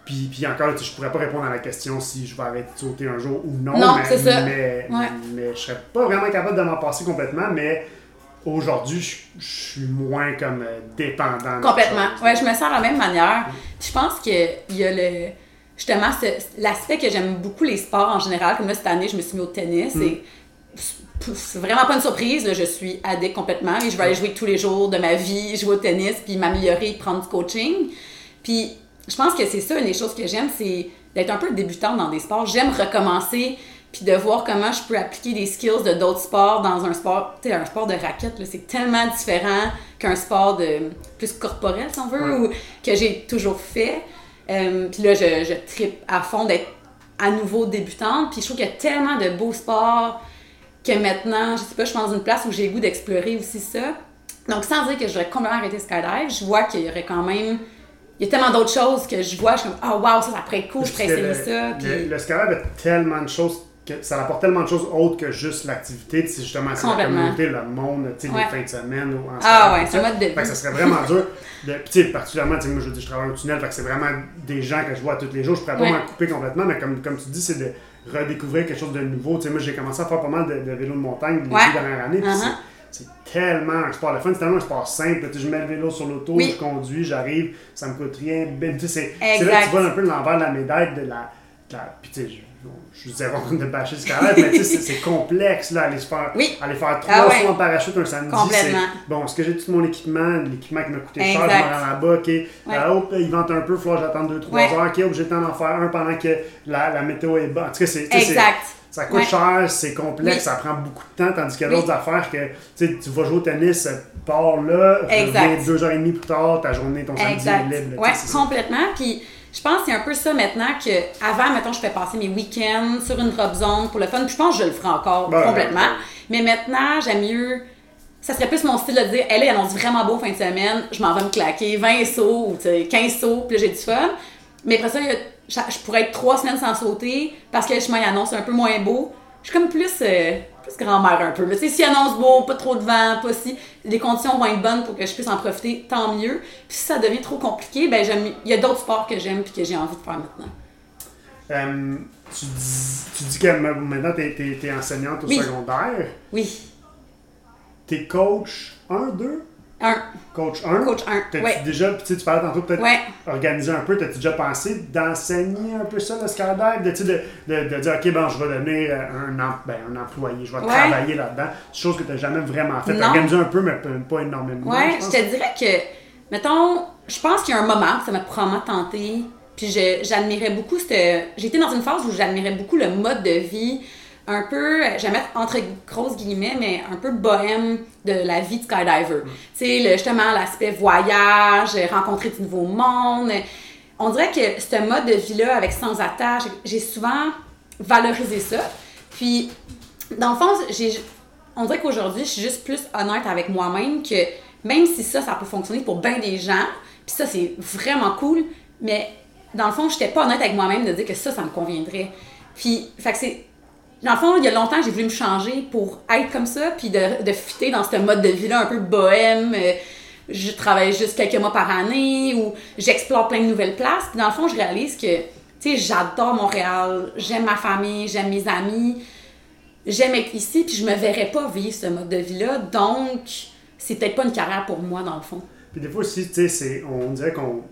Speaker 1: puis, puis encore, je pourrais pas répondre à la question si je vais arrêter de sauter un jour ou non.
Speaker 2: Non, c'est ça.
Speaker 1: Mais, mais je serais pas vraiment capable de m'en passer complètement, mais aujourd'hui, je, suis moins comme euh, dépendant.
Speaker 2: Complètement. Ouais, je me sens de la même manière. Je pense qu'il y a le. Justement, l'aspect que j'aime beaucoup les sports en général, comme là, cette année, je me suis mis au tennis mm. et c'est vraiment pas une surprise, je suis addict complètement et je vais aller jouer tous les jours de ma vie, jouer au tennis, puis m'améliorer, prendre du coaching. Puis je pense que c'est ça, une des choses que j'aime, c'est d'être un peu débutante dans des sports. J'aime recommencer puis de voir comment je peux appliquer des skills de d'autres sports dans un sport, tu sais, un sport de raquette, c'est tellement différent qu'un sport de plus corporel, si on veut, ou que j'ai toujours fait. Euh, puis là, je, je tripe à fond d'être à nouveau débutante. Puis je trouve qu'il y a tellement de beaux sports que maintenant, je sais pas, je suis dans une place où j'ai le goût d'explorer aussi ça. Donc, sans dire que j'aurais complètement arrêté skydive, je vois qu'il y aurait quand même il y a tellement d'autres choses que je vois, je suis comme, ah, oh, wow, ça, ça pourrait être cool, je pourrais essayer ça.
Speaker 1: Le, le a tellement de choses que ça apporte tellement de choses autres que juste l'activité. C'est justement c'est la communauté, le monde, tu sais,
Speaker 2: Ouais.
Speaker 1: les fins de semaine. Ou en
Speaker 2: Ah ouais, c'est un
Speaker 1: ça.
Speaker 2: mode de vie.
Speaker 1: Fait que ça serait vraiment dur. De, puis tu sais, particulièrement, tu sais, moi je, je travaille au tunnel, fait que c'est vraiment des gens que je vois tous les jours. Je pourrais pas
Speaker 2: Ouais.
Speaker 1: m'en couper complètement, mais comme, comme tu dis, c'est de redécouvrir quelque chose de nouveau. Tu sais, moi j'ai commencé à faire pas mal de, de vélo de montagne les
Speaker 2: Ouais.
Speaker 1: deux dernières années. C'est- tellement un sport de fun, c'est tellement un sport simple. Je mets le vélo sur l'auto,
Speaker 2: Oui.
Speaker 1: je conduis, j'arrive, ça me coûte rien. Ben, tu sais, c'est là que tu vois un peu l'envers de la médaille de la. de la- puis tu sais, je, je suis zéro de bâcher ce carré, mais tu sais, c'est- complexe là, aller se faire,
Speaker 2: Oui.
Speaker 1: aller faire trois
Speaker 2: Ah ouais.
Speaker 1: fois en parachute un samedi.
Speaker 2: Complètement.
Speaker 1: Bon, est-ce que j'ai tout mon équipement, l'équipement qui m'a coûté cher, je
Speaker 2: Exact.
Speaker 1: me rends là-bas, ok. Euh, hop, il vente un peu, il faut que j'attende 2-3
Speaker 2: Ouais.
Speaker 1: heures, ok, hop, j'ai le temps d'en faire un pendant que la, la météo est bonne. En tout cas, c'est-
Speaker 2: Exact.
Speaker 1: Ça coûte
Speaker 2: Ouais.
Speaker 1: cher, c'est complexe,
Speaker 2: Oui.
Speaker 1: ça prend beaucoup de temps, tandis qu'il y a
Speaker 2: Oui.
Speaker 1: d'autres affaires que tu vas jouer au tennis, pars là, reviens deux heures et demie plus tard, ta journée, ton samedi
Speaker 2: Exact.
Speaker 1: est libre. Ça.
Speaker 2: complètement. Puis je pense que c'est un peu ça maintenant que avant, mettons, je fais passer mes week-ends sur une drop zone pour le fun. Puis je pense que je le ferai encore
Speaker 1: Ben,
Speaker 2: complètement.
Speaker 1: ouais.
Speaker 2: Mais maintenant, j'aime mieux. Ça serait plus mon style de dire, elle, il annonce vraiment beau fin de semaine, je m'en vais me claquer 20 sauts ou tu sais, 15 sauts, puis là, j'ai du fun. Mais après ça, il y a- je pourrais être trois semaines sans sauter parce que le chemin annonce un peu moins beau. Je suis comme plus, euh, plus grand-mère un peu. Tu sais, s'il annonce beau, pas trop de vent, pas si. Les conditions vont être bonnes pour que je puisse en profiter, tant mieux. Puis si ça devient trop compliqué, ben j'aime. Il y a d'autres sports que j'aime puis que j'ai envie de faire maintenant.
Speaker 1: Euh, tu, dis, tu dis que ma- maintenant, tu es, enseignante au
Speaker 2: Oui.
Speaker 1: secondaire.
Speaker 2: Oui.
Speaker 1: Tu es coach 1, 2 Coach 1
Speaker 2: Coach 1.
Speaker 1: T'as-tu
Speaker 2: Ouais.
Speaker 1: déjà, tu sais, tu parlais tantôt peut-être
Speaker 2: Ouais.
Speaker 1: organiser un peu, t'as-tu déjà pensé d'enseigner un peu ça, le skydive, de, de, de, de dire, OK, ben, je vais devenir euh, un, em- ben, un employé, je vais
Speaker 2: Ouais.
Speaker 1: travailler là-dedans. Chose que tu n'as jamais vraiment fait. Organiser un peu, mais pas, énormément.
Speaker 2: Ouais,
Speaker 1: je
Speaker 2: te dirais que, mettons, je pense qu'il y a un moment où ça m'a probablement tenté. Puis j'admirais beaucoup. J'étais dans une phase où j'admirais beaucoup le mode de vie, un peu, j'aime mettre entre grosses guillemets, mais un peu bohème de la vie de skydiver. Tu sais, le- justement, l'aspect voyage, rencontrer du nouveau monde. On dirait que ce mode de vie-là, avec sans attache, j'ai souvent valorisé ça. Puis, dans le fond, on dirait qu'aujourd'hui, je suis juste plus honnête avec moi-même que même si ça, ça peut fonctionner pour bien des gens, puis ça, c'est vraiment cool, mais dans le fond, je n'étais pas honnête avec moi-même de dire que ça, ça me conviendrait. Puis, fait que c'est. Dans le fond, il y a longtemps, j'ai voulu me changer pour être comme ça, puis de, de fitter dans ce mode de vie-là un peu bohème. euh, je travaille juste quelques mois par année ou j'explore plein de nouvelles places. Puis dans le fond, je réalise que, tu sais, j'adore Montréal, j'aime ma famille, j'aime mes amis, j'aime être ici, puis je me verrais pas vivre ce mode de vie-là. Donc, c'est peut-être pas une carrière pour moi, dans le fond.
Speaker 1: Puis des fois aussi, tu sais, c'est- on dirait qu'on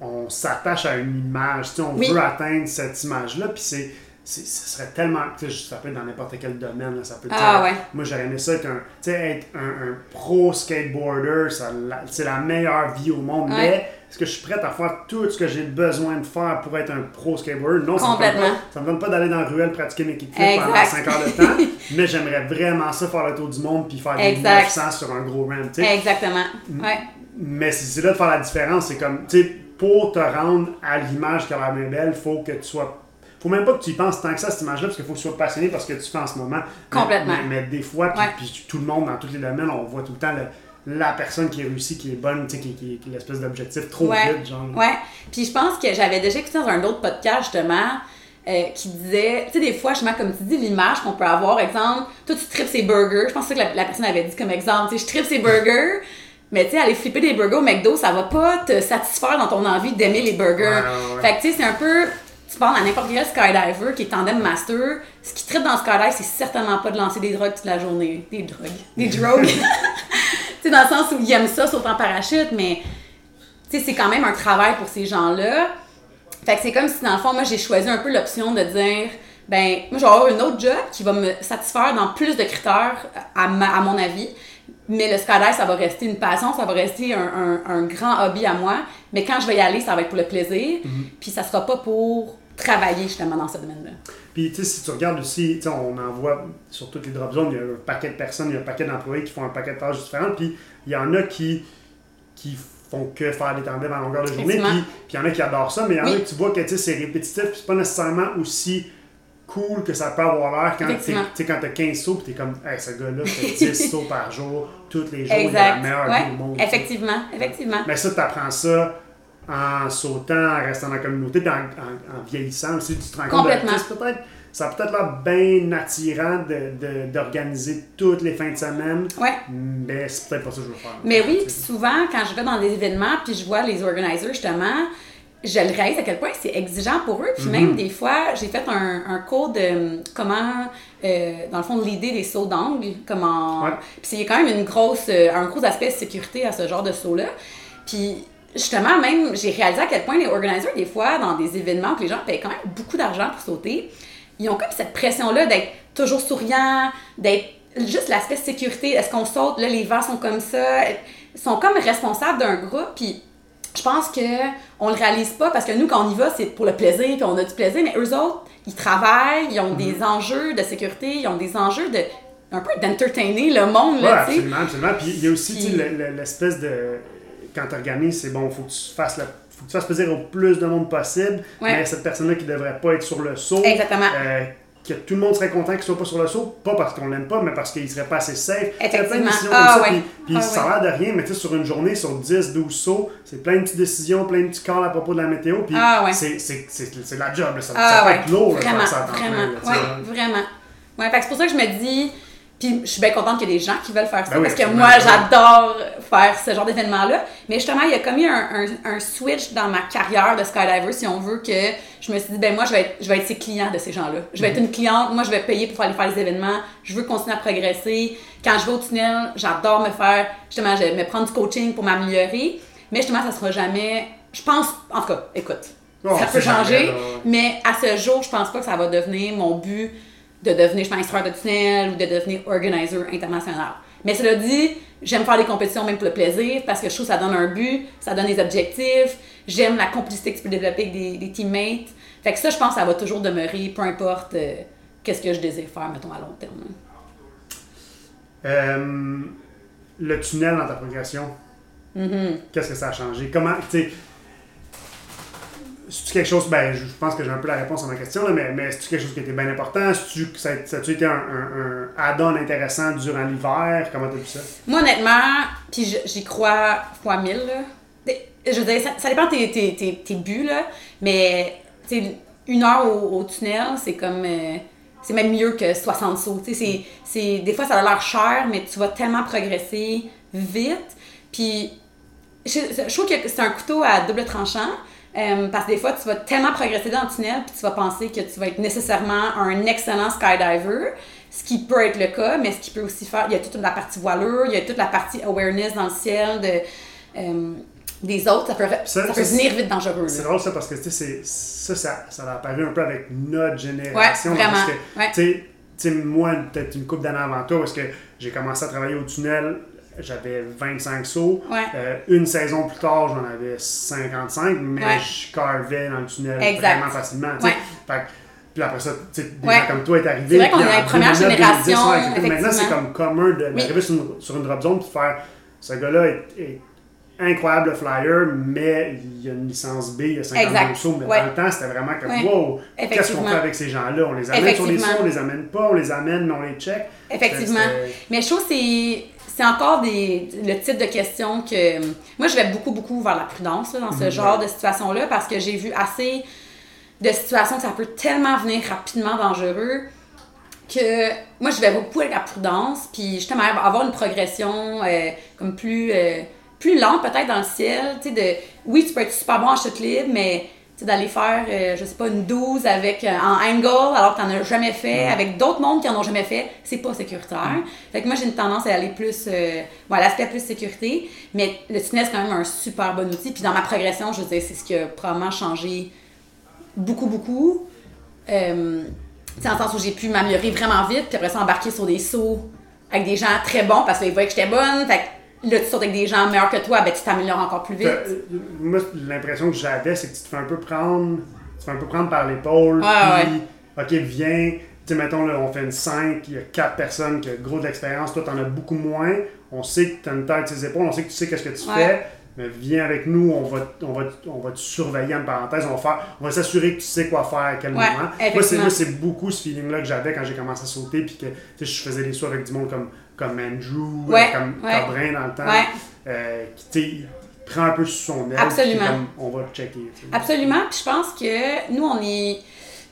Speaker 1: on s'attache à une image, tu sais, on
Speaker 2: Oui.
Speaker 1: veut atteindre cette image-là, puis c'est, c'est- ce serait tellement, tu sais, ça peut être dans n'importe quel domaine, là, ça peut être,
Speaker 2: Ah ouais.
Speaker 1: moi j'aurais aimé ça être un, tu sais, être un, un pro skateboarder, ça, la- c'est la meilleure vie au monde,
Speaker 2: Ouais.
Speaker 1: mais est-ce que je suis prête à faire tout ce que j'ai besoin de faire pour être un pro skateboarder? Non, ça
Speaker 2: Complètement.
Speaker 1: ça me donne pas d'aller dans la ruelle pratiquer mes kickflips pendant 5 heures de temps, mais j'aimerais vraiment ça faire le tour du monde puis faire des
Speaker 2: Exact.
Speaker 1: 900 sur un gros ramp.
Speaker 2: Exactement. Ouais.
Speaker 1: Mais c'est c'est là de faire la différence. C'est comme, tu sais, pour te rendre à l'image qui a l'air bien belle, faut que tu sois. Faut même pas que tu y penses tant que ça, cette image-là, parce qu'il faut que tu sois passionné parce que tu fais en ce moment.
Speaker 2: Complètement.
Speaker 1: Mais, mais des fois, puis,
Speaker 2: Ouais.
Speaker 1: puis tout le monde, dans tous les domaines, on voit tout le temps le- la personne qui réussit, qui est bonne, tu sais, qui, qui, qui est l'espèce d'objectif trop
Speaker 2: Ouais.
Speaker 1: vite, genre.
Speaker 2: Ouais. Puis je pense que j'avais déjà écouté dans un autre podcast, justement, euh, qui disait, tu sais, des fois, justement, comme tu dis, l'image qu'on peut avoir, exemple, toi, tu tripes ses burgers. Je pense que c'est ça que la, la personne avait dit comme exemple, tu sais, je tripe ses burgers. Mais tu sais, aller flipper des burgers au McDo, ça va pas te satisfaire dans ton envie d'aimer les burgers.
Speaker 1: Ouais, ouais, ouais.
Speaker 2: Fait que tu sais, c'est un peu. Tu parles à n'importe quel skydiver qui est tandem master. Ce qui tripe dans le skydive, c'est certainement pas de lancer des drogues toute la journée. Des drogues. Des drogues. tu sais, dans le sens où ils aiment ça, sauter en parachute, mais tu sais, c'est quand même un travail pour ces gens-là. Fait que c'est comme si, dans le fond, moi, j'ai choisi un peu l'option de dire, ben, moi, je vais avoir un autre job qui va me satisfaire dans plus de critères, à, ma- à mon avis. Mais le skydive, ça va rester une passion, ça va rester un, un- un grand hobby à moi. Mais quand je vais y aller, ça va être pour le plaisir. Puis ça sera pas pour travailler justement dans ce domaine-là.
Speaker 1: Puis, tu sais, si tu regardes aussi, tu sais, on en voit sur toutes les drop zones, il y a un paquet de personnes, il y a un paquet d'employés qui font un paquet de tâches différentes. Puis, il y en a qui, qui font que faire des tandems à longueur de journée. Puis, il y en a qui adorent ça, mais il y en a que tu vois que, tu sais, c'est répétitif, puis c'est pas nécessairement aussi cool que ça peut avoir l'air quand tu quand t'as 15 sauts, puis t'es comme, hey, ce gars-là fait 10 sauts par jour, tous les jours, il est la
Speaker 2: Exact.
Speaker 1: meilleure
Speaker 2: Ouais,
Speaker 1: vie au monde.
Speaker 2: effectivement, effectivement.
Speaker 1: Mais ça, tu apprends ça en sautant, en restant dans la communauté, puis en, en- en vieillissant aussi, tu te rends compte c'est peut-être ça a peut-être l'air bien attirant de- de- d'organiser toutes les fins de semaine,
Speaker 2: Ouais.
Speaker 1: mais c'est peut-être pas ça que je veux faire.
Speaker 2: Mais oui, puis souvent, quand je vais dans des événements, puis je vois les organisers, justement, je le réalise à quel point c'est exigeant pour eux. Puis même des fois, j'ai fait un, un cours de euh, comment, euh, dans le fond, l'idée des sauts d'angle. Comment...
Speaker 1: Ouais.
Speaker 2: Puis a quand même une grosse, euh, un gros aspect de sécurité à ce genre de saut-là. Puis justement, même, j'ai réalisé à quel point les organisers, des fois, dans des événements où les gens payent quand même beaucoup d'argent pour sauter, ils ont comme cette pression-là d'être toujours souriant, d'être juste l'aspect sécurité. Est-ce qu'on saute? Là, les vents sont comme ça. Ils sont comme responsables d'un groupe. Puis je pense que on le réalise pas parce que nous, quand on y va, c'est pour le plaisir, puis on a du plaisir. Mais eux autres, ils travaillent, ils ont des enjeux de sécurité, ils ont des enjeux de un peu d'entertainer le monde, là,
Speaker 1: absolument, absolument. Puis il y a aussi
Speaker 2: Puis-
Speaker 1: l'espèce de. Quand tu organises, c'est bon, faut que tu fasses la- faut que tu fasses plaisir au plus de monde possible.
Speaker 2: Ouais.
Speaker 1: Mais cette personne-là qui devrait pas être sur le saut.
Speaker 2: Exactement.
Speaker 1: euh, que tout le monde serait content qu'il soit pas sur le saut, pas parce qu'on l'aime pas, mais parce qu'il serait pas assez safe. Il y a plein de
Speaker 2: Effectivement.
Speaker 1: décisions
Speaker 2: Ah,
Speaker 1: comme ça.
Speaker 2: ouais.
Speaker 1: Puis, puis
Speaker 2: Ah,
Speaker 1: ça a l'air de rien, mais tu sais, sur une journée, sur 10, 12 sauts, c'est plein de petites décisions, plein de petits calls à propos de la météo. Puis
Speaker 2: Ah, ouais.
Speaker 1: c'est, c'est, c'est, c'est de la job, là. ça,
Speaker 2: Ah
Speaker 1: ça peut être lourd,
Speaker 2: vraiment,
Speaker 1: ça
Speaker 2: vraiment, ouais, vraiment. Ouais, c'est pour ça que je me dis, puis je suis bien contente qu'il y ait des gens qui veulent faire ça,
Speaker 1: Ben oui,
Speaker 2: parce que moi, j'adore faire ce genre d'événement-là. Mais justement, il y a comme eu un, un, un switch dans ma carrière de skydiver, si on veut, que je me suis dit, ben moi, je vais être, je vais être ces clients de ces gens-là. Je vais
Speaker 1: Mhm.
Speaker 2: être une cliente, moi, je vais payer pour aller faire les événements, je veux continuer à progresser. Quand je vais au tunnel, j'adore me faire, justement, je vais me prendre du coaching pour m'améliorer. Mais justement, ça sera jamais, je pense, en tout cas, écoute,
Speaker 1: Oh,
Speaker 2: ça peut changer, mais à ce jour, je pense pas que ça va devenir mon but de devenir, je pense, instructeur de tunnel ou de devenir organizer international. Mais cela dit, j'aime faire des compétitions même pour le plaisir parce que je trouve que ça donne un but, ça donne des objectifs. J'aime la complicité que tu peux développer avec des, des teammates. Fait que ça, je pense que ça va toujours demeurer, peu importe euh, qu'est-ce que je désire faire, mettons, à long terme.
Speaker 1: Euh, le tunnel dans ta progression,
Speaker 2: Mm-hmm.
Speaker 1: qu'est-ce que ça a changé? Comment, tu sais, c'est-tu quelque chose, ben, je pense que j'ai un peu la réponse à ma question, là, mais, mais c'est-tu quelque chose qui était bien important? C'est-tu, ça, a-tu été un, un, un add-on intéressant durant l'hiver? Comment t'as vu ça?
Speaker 2: Moi, honnêtement, puis j'y crois fois mille, là. Je veux dire, ça, ça dépend de tes, tes, tes, tes buts, là. Mais, tu une heure au, tunnel, c'est comme. euh, c'est même mieux que 60 sauts. Tu c'est- c'est, des fois, ça a l'air cher, mais tu vas tellement progresser vite. Puis, je, je trouve que c'est un couteau à double tranchant. Euh, parce que des fois, tu vas tellement progresser dans le tunnel, puis tu vas penser que tu vas être nécessairement un excellent skydiver, ce qui peut être le cas, mais ce qui peut aussi faire, il y a toute la partie voilure, il y a toute la partie awareness dans le ciel de, euh, des autres, ça peut,
Speaker 1: Ça-
Speaker 2: ça peut devenir vite dangereux.
Speaker 1: C'est drôle ça parce que c'est- ça, ça, ça a apparu un peu avec notre génération.
Speaker 2: Ouais, vraiment,
Speaker 1: Parce que,
Speaker 2: ouais.
Speaker 1: tu sais, tu sais, moi, peut-être une couple d'années avant toi, parce que j'ai commencé à travailler au tunnel, j'avais 25 sauts.
Speaker 2: Ouais.
Speaker 1: Euh, une saison plus tard, j'en avais 55, mais
Speaker 2: Ouais.
Speaker 1: je carvais dans le tunnel
Speaker 2: Exact.
Speaker 1: vraiment facilement.
Speaker 2: Ouais.
Speaker 1: Fait puis après ça, tu sais, des gens comme toi est arrivé.
Speaker 2: C'est vrai qu'on est la première
Speaker 1: 2009,
Speaker 2: génération,
Speaker 1: 2010, ouais, fait que Maintenant, c'est comme commun de- d'arriver sur, une, sur une drop zone et de faire ce gars-là est, est incroyable flyer, mais il y a une licence B, il y a 52
Speaker 2: Exact.
Speaker 1: sauts. Mais
Speaker 2: Ouais.
Speaker 1: dans le temps, c'était vraiment comme
Speaker 2: Ouais.
Speaker 1: wow, qu'est-ce qu'on fait avec ces gens-là? On les amène sur les sauts, on les amène pas, on les amène, mais on les check.
Speaker 2: Effectivement. Mais je trouve que c'est, encore des, le type de question que. Moi, je vais beaucoup, beaucoup vers la prudence là, dans ce genre de situation-là parce que j'ai vu assez de situations que ça peut tellement venir rapidement dangereux que moi, je vais beaucoup avec la prudence, puis justement avoir une progression euh, comme plus, euh, plus lente peut-être dans le ciel. Tu sais, de, oui, tu peux être super bon en chute libre, mais d'aller faire, euh, je sais pas, une 12 avec, euh, en angle alors que tu n'en as jamais fait, avec d'autres mondes qui en ont jamais fait, c'est pas sécuritaire. Fait que moi, j'ai une tendance à aller plus, euh, ouais, l'aspect plus sécurité, mais le tunnel, c'est quand même un super bon outil. Puis dans ma progression, je veux dire, c'est ce qui a probablement changé beaucoup, beaucoup. Sais, en sens où j'ai pu m'améliorer vraiment vite, puis après ça, embarquer sur des sauts avec des gens très bons parce qu'ils voyaient que j'étais bonne. Fait que là, tu sautes avec des gens meilleurs que toi, ben tu t'améliores encore plus vite.
Speaker 1: Fait, euh, moi, l'impression que j'avais, c'est que tu te fais un peu prendre, tu te fais un peu prendre par l'épaule.
Speaker 2: Ouais,
Speaker 1: puis, OK, viens. Tu sais, mettons, là, on fait une 5, il y a 4 personnes qui ont gros d'expérience. Toi, t'en as beaucoup moins. On sait que tu as une tête les épaules, on sait que tu sais qu'est-ce que tu
Speaker 2: Ouais.
Speaker 1: fais. Mais viens avec nous, on va, on va, on va te surveiller en parenthèse. On va, faire, on va s'assurer que tu sais quoi faire à quel
Speaker 2: Ouais,
Speaker 1: moment. Moi, c'est, beaucoup ce feeling-là que j'avais quand j'ai commencé à sauter. Puis que je faisais des sauts avec du monde comme, comme Andrew,
Speaker 2: Ouais,
Speaker 1: euh, comme
Speaker 2: ouais.
Speaker 1: Dans le temps.
Speaker 2: Ouais.
Speaker 1: Euh, qui, prend un peu sous son aile.
Speaker 2: Absolument.
Speaker 1: puis comme, on va checker.
Speaker 2: Absolument. Puis je pense que nous, on est.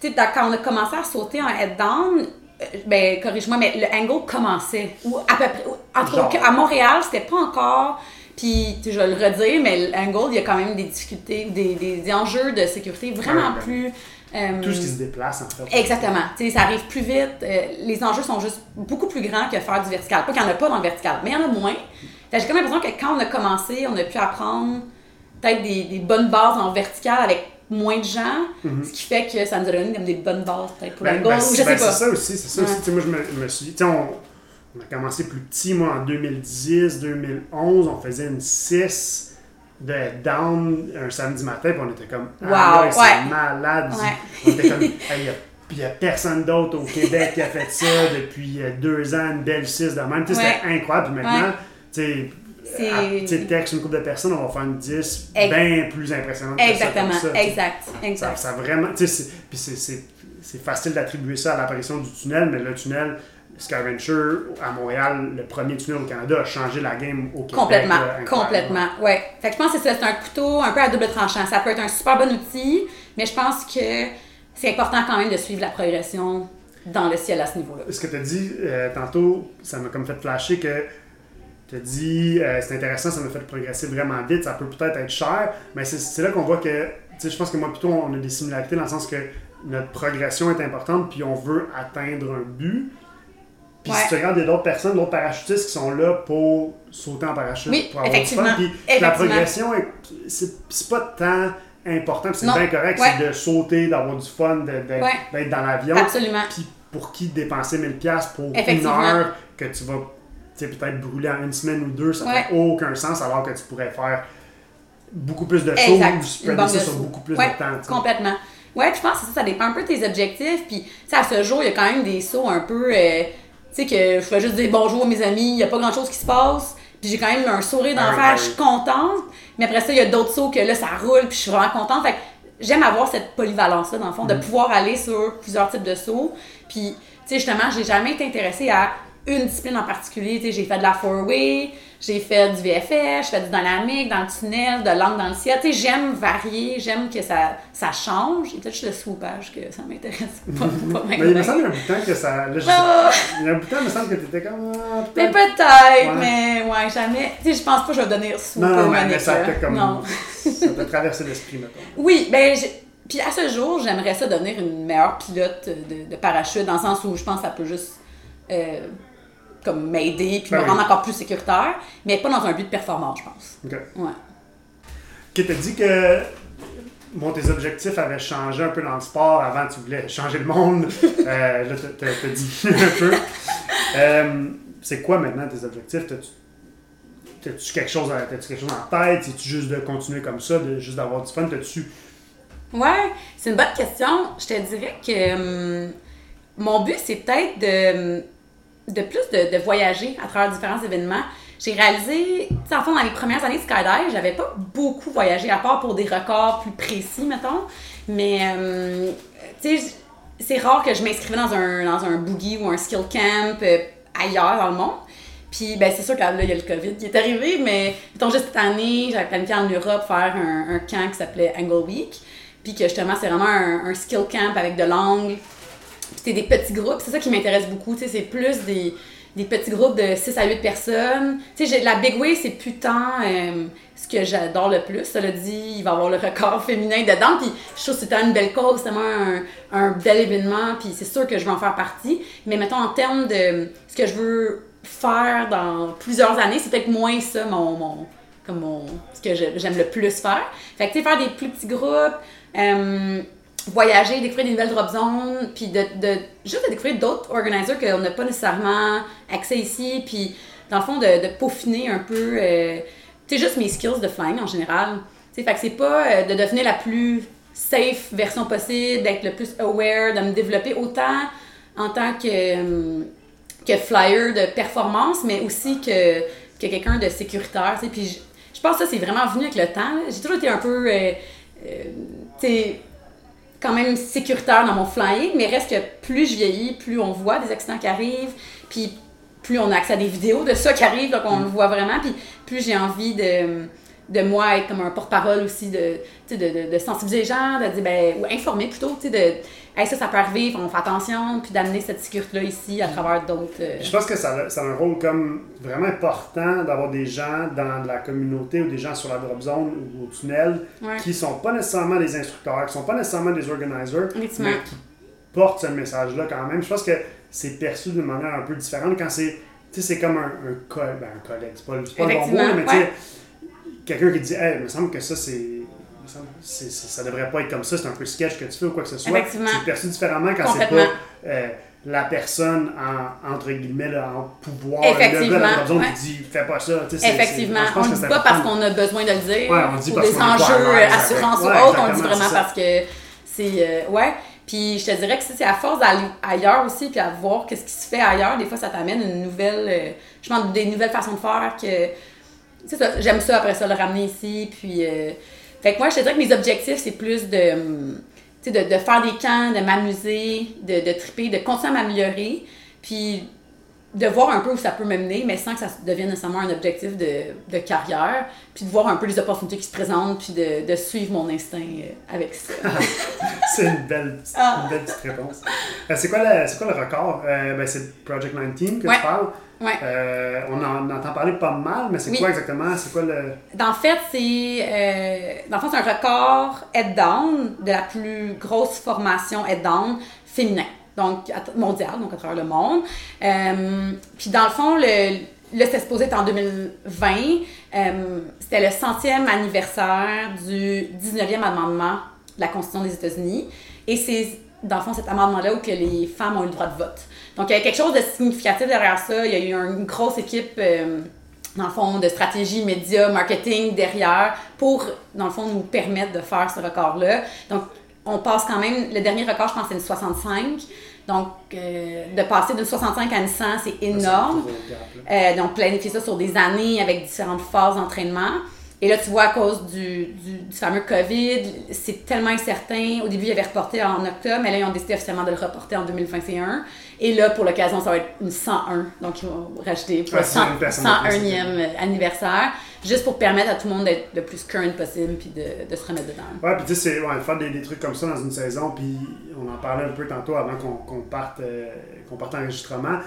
Speaker 2: Tu sais, quand on a commencé à sauter en head down, euh, ben, corrige-moi, mais le angle commençait. Ou à peu près. ou- En tout cas,
Speaker 1: Genre.
Speaker 2: à Montréal, c'était pas encore. Puis, tu sais, je vais le redire, mais l'angle, il y a quand même des difficultés, des, des, des enjeux de sécurité vraiment
Speaker 1: ben,
Speaker 2: plus. Euh,
Speaker 1: Tout ce qui se déplace, en fait.
Speaker 2: Exactement. Ça arrive plus vite. euh, les enjeux sont juste beaucoup plus grands que faire du vertical. Pas qu'il n'y en a pas dans le vertical, mais il y en a moins. J'ai comme l'impression que quand on a commencé, on a pu apprendre peut-être des, des bonnes bases en vertical avec moins de gens, ce qui fait que ça nous a donné comme des bonnes bases peut-être pour
Speaker 1: Ben,
Speaker 2: le goal,
Speaker 1: ben,
Speaker 2: ou je sais
Speaker 1: ben,
Speaker 2: pas.
Speaker 1: c'est ça aussi, c'est ça aussi.
Speaker 2: Ouais.
Speaker 1: Moi, je me, me suis dit, on, on a commencé plus petit, moi, en 2010, 2011, on faisait une 6 de down un samedi matin, puis on était comme,
Speaker 2: Wow,
Speaker 1: ah, là, c'est malade.
Speaker 2: Ouais.
Speaker 1: On était comme, il n'y a, personne d'autre au Québec qui a fait ça depuis euh, deux ans, une belle 6 de même. C'était incroyable. Puis maintenant, tu sais, texte une couple de personnes, on va faire une 10
Speaker 2: Ex-
Speaker 1: bien plus impressionnante que ça,
Speaker 2: Exactement.
Speaker 1: comme ça,
Speaker 2: exact.
Speaker 1: Ça,
Speaker 2: Exact.
Speaker 1: ça vraiment. Tu sais, puis c'est facile d'attribuer ça à l'apparition du tunnel, mais le tunnel, Scavenger à Montréal, le premier tunnel au Canada, a changé la game au Québec.
Speaker 2: Complètement,
Speaker 1: là, incroyable.
Speaker 2: complètement. Ouais. Fait que je pense que c'est un couteau un peu à double tranchant. Ça peut être un super bon outil, mais je pense que c'est important quand même de suivre la progression dans le ciel à ce niveau-là.
Speaker 1: Ce que tu as dit euh, tantôt, ça m'a comme fait flasher que tu as dit euh, c'est intéressant, ça m'a fait progresser vraiment vite, ça peut peut-être être cher, mais c'est- c'est là qu'on voit que, tu sais, je pense que moi plutôt on a des similarités dans le sens que notre progression est importante, puis on veut atteindre un but. Puis
Speaker 2: Ouais.
Speaker 1: si tu regardes, il y a d'autres personnes, d'autres parachutistes qui sont là pour sauter en parachute,
Speaker 2: Oui,
Speaker 1: pour avoir du fun. Puis la progression, est- c'est pas tant important, c'est bien correct,
Speaker 2: Ouais.
Speaker 1: c'est de sauter, d'avoir du fun,
Speaker 2: Ouais.
Speaker 1: d'être dans l'avion.
Speaker 2: Absolument.
Speaker 1: Puis pour qui dépenser 1000$ piastres pour une heure que tu vas peut-être brûler en une semaine ou deux, ça fait aucun sens alors que tu pourrais faire beaucoup plus de choses ou spreader ça sur beaucoup plus de temps.
Speaker 2: Complètement. Ouais, je pense que ça, ça dépend un peu de tes objectifs. Puis, à ce jour, il y a quand même des sauts un peu. euh, tu sais, que je fais juste dire bonjour à mes amis, il n'y a pas grand chose qui se passe. Puis j'ai quand même un sourire d'en
Speaker 1: oui,
Speaker 2: faire,
Speaker 1: ah
Speaker 2: je suis contente. Mais après ça, il y a d'autres sauts que là, ça roule, puis je suis vraiment contente. Fait que j'aime avoir cette polyvalence-là, dans le fond, de
Speaker 1: Mm.
Speaker 2: pouvoir aller sur plusieurs types de sauts. Puis, tu sais, justement, j'ai jamais été intéressée à une discipline en particulier. Tu sais, j'ai fait de la four-way, j'ai fait du VFS, j'ai fait du dynamique dans le tunnel, de langue dans le ciel. Tu sais, j'aime varier, j'aime que ça, ça change. Et peut-être juste le swoopage que ça m'intéresse pas, pas
Speaker 1: Mais il me semble qu'il y a un bout de temps que ça. Là, je
Speaker 2: Ah!
Speaker 1: Il y a un bout de temps, il me semble que tu étais comme. ah,
Speaker 2: Mais
Speaker 1: peut-être. Ouais.
Speaker 2: mais ouais, jamais. Tu sais, je pense pas que je vais devenir
Speaker 1: Non,
Speaker 2: super
Speaker 1: non, mais, ça t'a comme.
Speaker 2: Non.
Speaker 1: ça t'a traversé l'esprit, mettons.
Speaker 2: Oui, ben, puis à ce jour, j'aimerais ça devenir une meilleure pilote de, de parachute, dans le sens où je pense que ça peut juste euh, comme m'aider puis
Speaker 1: Ben
Speaker 2: me
Speaker 1: oui.
Speaker 2: rendre encore plus sécuritaire, mais pas dans un but de performance, je pense.
Speaker 1: Ok.
Speaker 2: Ouais.
Speaker 1: Que t'as dit que bon, tes objectifs avaient changé un peu dans le sport. Avant, tu voulais changer le monde? Euh, là, t'as- dit un peu. Euh, c'est quoi maintenant tes objectifs? T'as-tu quelque, chose quelque chose en tête? C'est-tu juste de continuer comme ça, de juste d'avoir du fun? T'as-tu...
Speaker 2: Ouais, c'est une bonne question. Je te dirais que hum, mon but, c'est peut-être de, de plus de, voyager à travers différents événements. J'ai réalisé, tu sais, en fond, dans les premières années de skydive, j'avais pas beaucoup voyagé, à part pour des records plus précis, mettons. Mais, hum, tu sais, c'est rare que je m'inscrivais dans un, dans un boogie ou un skill camp euh, ailleurs dans le monde. Puis, ben, c'est sûr que là, il y a le COVID qui est arrivé, mais mettons juste cette année, j'avais planifié en Europe faire un, un camp qui s'appelait Angle Week. Puis que justement, c'est vraiment un, un skill camp avec de l'angle. C'est des petits groupes, c'est ça qui m'intéresse beaucoup. Tu sais, c'est plus des, des petits groupes de 6 à 8 personnes. Tu sais, la Big Way, c'est plus tant euh, ce que j'adore le plus. Ça l'a dit, il va avoir le record féminin dedans. Puis je trouve que c'était une belle cause, c'est un, un bel événement. Puis c'est sûr que je vais en faire partie. Mais mettons, en termes de ce que je veux faire dans plusieurs années, c'est peut-être moins ça mon, mon, comme mon, ce que j'aime le plus faire. Fait que, tu sais, faire des plus petits groupes, euh, voyager, découvrir des nouvelles drop zones, puis de, de, juste de découvrir d'autres organisers qu'on n'a pas nécessairement accès ici, puis dans le fond, de, peaufiner un peu, euh, tu sais, juste mes skills de flying en général. Tu fait que c'est pas euh, de devenir la plus safe version possible, d'être le plus aware, de me développer autant en tant que, euh, que flyer de performance, mais aussi que, que quelqu'un de sécuritaire. tu sais. Puis je, pense que ça, c'est vraiment venu avec le temps. J'ai toujours été un peu, euh, euh, tu sais, quand même sécuritaire dans mon flying, mais reste que plus je vieillis, plus on voit des accidents qui arrivent, puis plus on a accès à des vidéos de ça qui arrive, donc on le voit vraiment, puis plus j'ai envie de, de moi être comme un porte-parole aussi de, de, de, de, sensibiliser les gens, de dire, ben, ou informer plutôt, tu sais, de, hey, ça, ça peut arriver, on fait attention, puis d'amener cette sécurité-là ici à travers d'autres. Euh,
Speaker 1: Je pense que ça a, ça a, un rôle comme vraiment important d'avoir des gens dans la communauté ou des gens sur la drop zone ou au tunnel
Speaker 2: Ouais.
Speaker 1: qui sont pas nécessairement des instructeurs, qui sont pas nécessairement des organizers,
Speaker 2: Effectivement.
Speaker 1: mais qui portent ce message-là quand même. Je pense que c'est perçu d'une manière un peu différente quand c'est. Tu sais, c'est comme un, un, co- ben, un collègue. C'est pas, pas le bon mot, mais tu sais, quelqu'un qui dit, hey, il me semble que ça, c'est. Ça devrait pas être comme ça, c'est un peu sketch que tu fais ou quoi que ce soit.
Speaker 2: Effectivement.
Speaker 1: C'est perçu différemment quand c'est pas euh, la personne en, entre guillemets là, en pouvoir,
Speaker 2: Effectivement,
Speaker 1: le gars
Speaker 2: ouais.
Speaker 1: qui dit fais pas ça. Tu
Speaker 2: Effectivement, on ne dit pas parce qu'on a besoin de le dire,
Speaker 1: Ouais, on dit
Speaker 2: pour
Speaker 1: parce
Speaker 2: des enjeux, assurance ou autre, on dit vraiment parce que c'est... euh, ouais, puis je te dirais que si c'est à force d'aller ailleurs aussi, puis à voir qu'est-ce qui se fait ailleurs, des fois ça t'amène une nouvelle... euh, je pense des nouvelles façons de faire que... C'est ça, j'aime ça après ça, le ramener ici, puis... fait que moi, je te dirais que mes objectifs, c'est plus de... hum, de, de faire des camps, de m'amuser, de, de triper, de continuer à m'améliorer, puis de voir un peu où ça peut m'amener, mais sans que ça devienne nécessairement un objectif de, de carrière, puis de voir un peu les opportunités qui se présentent, puis de, de suivre mon instinct euh, avec ça.
Speaker 1: C'est une belle, petite-
Speaker 2: Ah.
Speaker 1: une belle petite réponse. Euh, c'est, quoi le, c'est quoi le record? Euh, ben, C'est Project 19 que
Speaker 2: Ouais.
Speaker 1: tu parles.
Speaker 2: Ouais.
Speaker 1: Euh, on en entend parler pas mal, mais c'est
Speaker 2: Oui.
Speaker 1: quoi exactement? C'est quoi le.
Speaker 2: Dans fait, c'est dans le fond, c'est un record head-down de la plus grosse formation head-down féminin, donc à t- mondial, donc à travers le monde. Euh, puis dans le fond, le, là, c'était supposé être en 2020. Euh, c'était le centième anniversaire du 19e amendement de la Constitution des États-Unis. Et c'est, dans le fond, cet amendement-là où que les femmes ont eu le droit de vote. Donc, il y a quelque chose de significatif derrière ça. Il y a eu une grosse équipe... euh, dans le fond, de stratégie, médias, marketing derrière pour, dans le fond, nous permettre de faire ce record-là. Donc, on passe quand même, le dernier record, je pense, c'est une 65. Donc, euh, de passer d'une 65 à une 100, c'est énorme. Euh, donc, planifier ça sur des années avec différentes phases d'entraînement. Et là, tu vois, à cause du, du, du fameux COVID, c'est tellement incertain. Au début, ils avaient reporté en octobre, mais là, ils ont décidé officiellement de le reporter en 2021. Et là, pour l'occasion, ça va être une 101. Donc, ils vont rajouter pour
Speaker 1: Ouais,
Speaker 2: le 100
Speaker 1: 101 personnes de plus.
Speaker 2: 101e anniversaire, juste pour permettre à tout le monde d'être le plus current possible puis de, de se remettre dedans.
Speaker 1: Ouais, puis tu sais, c'est ouais, faire des, des trucs comme ça dans une saison, puis on en parlait un peu tantôt avant qu'on parte, euh, qu'on parte en enregistrement.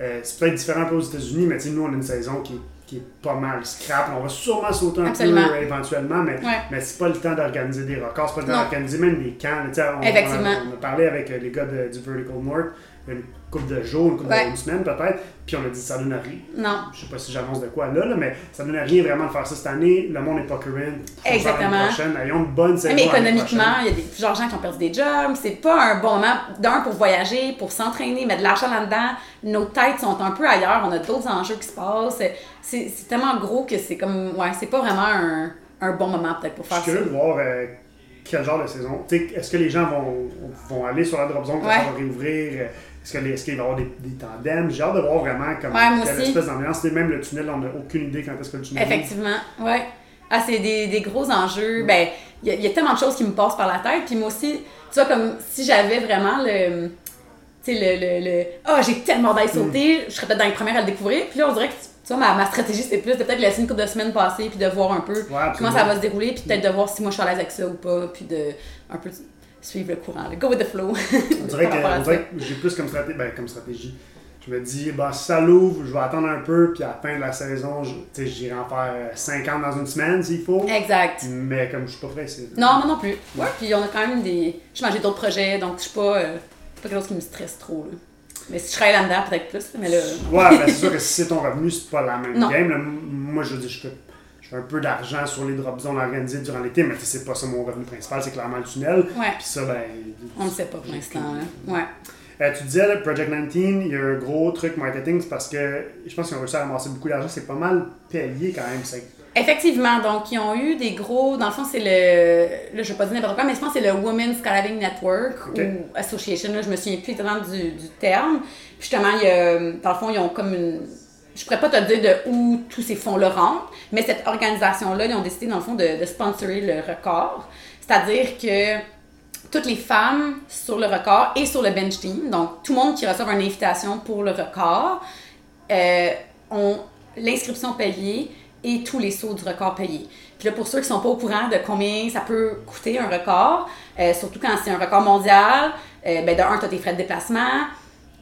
Speaker 1: Euh, c'est peut-être différent un peu aux États-Unis, mais tu sais, nous, on a une saison qui, qui est pas mal scrap. On va sûrement sauter un
Speaker 2: Absolument.
Speaker 1: peu éventuellement, mais,
Speaker 2: Ouais.
Speaker 1: mais c'est pas le temps d'organiser des records, c'est pas le temps d'organiser même des camps. On. On a, on a parlé avec euh, les gars de- du Vertical North une couple de jours, une couple
Speaker 2: Ouais.
Speaker 1: de une semaine peut-être, puis on a dit ça donne rien.
Speaker 2: Non.
Speaker 1: Je sais pas si j'annonce de quoi là, là, mais ça donne rien vraiment de faire ça cette année. Le monde n'est pas current.
Speaker 2: Exactement.
Speaker 1: prochaine. Ayons une bonne saison.
Speaker 2: Mais économiquement, il y a des, plusieurs gens qui ont perdu des jobs. C'est pas un bon moment, d'un, pour voyager, pour s'entraîner, mettre de l'argent là-dedans. Nos têtes sont un peu ailleurs. On a d'autres enjeux qui se passent. C'est tellement gros que c'est comme. Ouais, c'est pas vraiment un, un bon moment, peut-être, pour
Speaker 1: Je
Speaker 2: faire
Speaker 1: suis
Speaker 2: ça.
Speaker 1: de voir euh, quel genre de saison. Est-ce que les gens vont, vont aller sur la drop zone quand
Speaker 2: Ouais.
Speaker 1: ça va réouvrir? Est-ce qu'il va y avoir des, des tandems? J'ai hâte de voir vraiment comme,
Speaker 2: Ouais,
Speaker 1: quelle espèce d'ambiance. Même le tunnel, on n'a aucune idée quand est-ce que le tunnel.
Speaker 2: Effectivement, ouais. Ah, c'est des, des gros enjeux. Ben, il y, a- il y a tellement de choses qui me passent par la tête. Puis moi aussi, tu vois, comme si j'avais vraiment le. Tu sais, le. le, le ah, j'ai tellement d'aller sauter, je serais peut-être dans les premières à le découvrir. Puis là, on dirait que, tu vois, ma, ma stratégie, c'est plus de peut-être laisser une couple de semaines passer, puis de voir un peu comment ça va se dérouler, puis peut-être de voir si moi je suis à l'aise avec ça ou pas, puis de un peu suivre le courant, le go with the flow.
Speaker 1: On dirait, que, on dirait que j'ai plus comme stratégie, ben, comme stratégie. Je me dis, bah, si ça l'ouvre, je vais attendre un peu, puis à la fin de la saison, j'irai en faire euh, 50 dans une semaine s'il faut.
Speaker 2: Exact.
Speaker 1: Mais comme je suis pas pressé.
Speaker 2: Non, moi non plus. Ouais, puis on a quand même des. Je j'ai d'autres projets, donc je suis pas. euh, pas quelque chose qui me stresse trop. Là. Mais si je travaille là-dedans, peut-être plus. Mais là.
Speaker 1: Ouais, ben c'est sûr que si c'est ton revenu, c'est pas la même
Speaker 2: Non.
Speaker 1: game. là. Moi, je veux dire, je fais, je fais un peu d'argent sur les drop zones organisées durant l'été, mais tu sais, c'est pas ça mon revenu principal, c'est clairement le tunnel.
Speaker 2: Ouais.
Speaker 1: Puis ça, ben.
Speaker 2: On ne sait pas pour
Speaker 1: j'ai
Speaker 2: l'instant. là. Ouais.
Speaker 1: Euh, tu disais, là, Project 19, il y a un gros truc marketing, c'est parce que je pense qu'ils ont réussi à ramasser beaucoup d'argent. C'est pas mal payé quand même. c'est-
Speaker 2: Effectivement, donc ils ont eu des gros. Dans le fond, c'est le. Là, je vais pas dire n'importe quoi, mais je pense que c'est le Women's Skydiving Network ou Association. Là, je me souviens plus exactement du, du terme. Puis justement, il y a, dans le fond, ils ont comme une. Je pourrais pas te dire de où tous ces fonds-là rentrent, mais cette organisation-là, ils ont décidé, dans le fond, de, de sponsorer le record. C'est-à-dire que toutes les femmes sur le record et sur le bench team, donc tout le monde qui reçoit une invitation pour le record, euh, ont l'inscription payée et tous les sauts du record payés. Puis là, pour ceux qui sont pas au courant de combien ça peut coûter un record, euh, surtout quand c'est un record mondial, euh, ben de un, tu as tes frais de déplacement,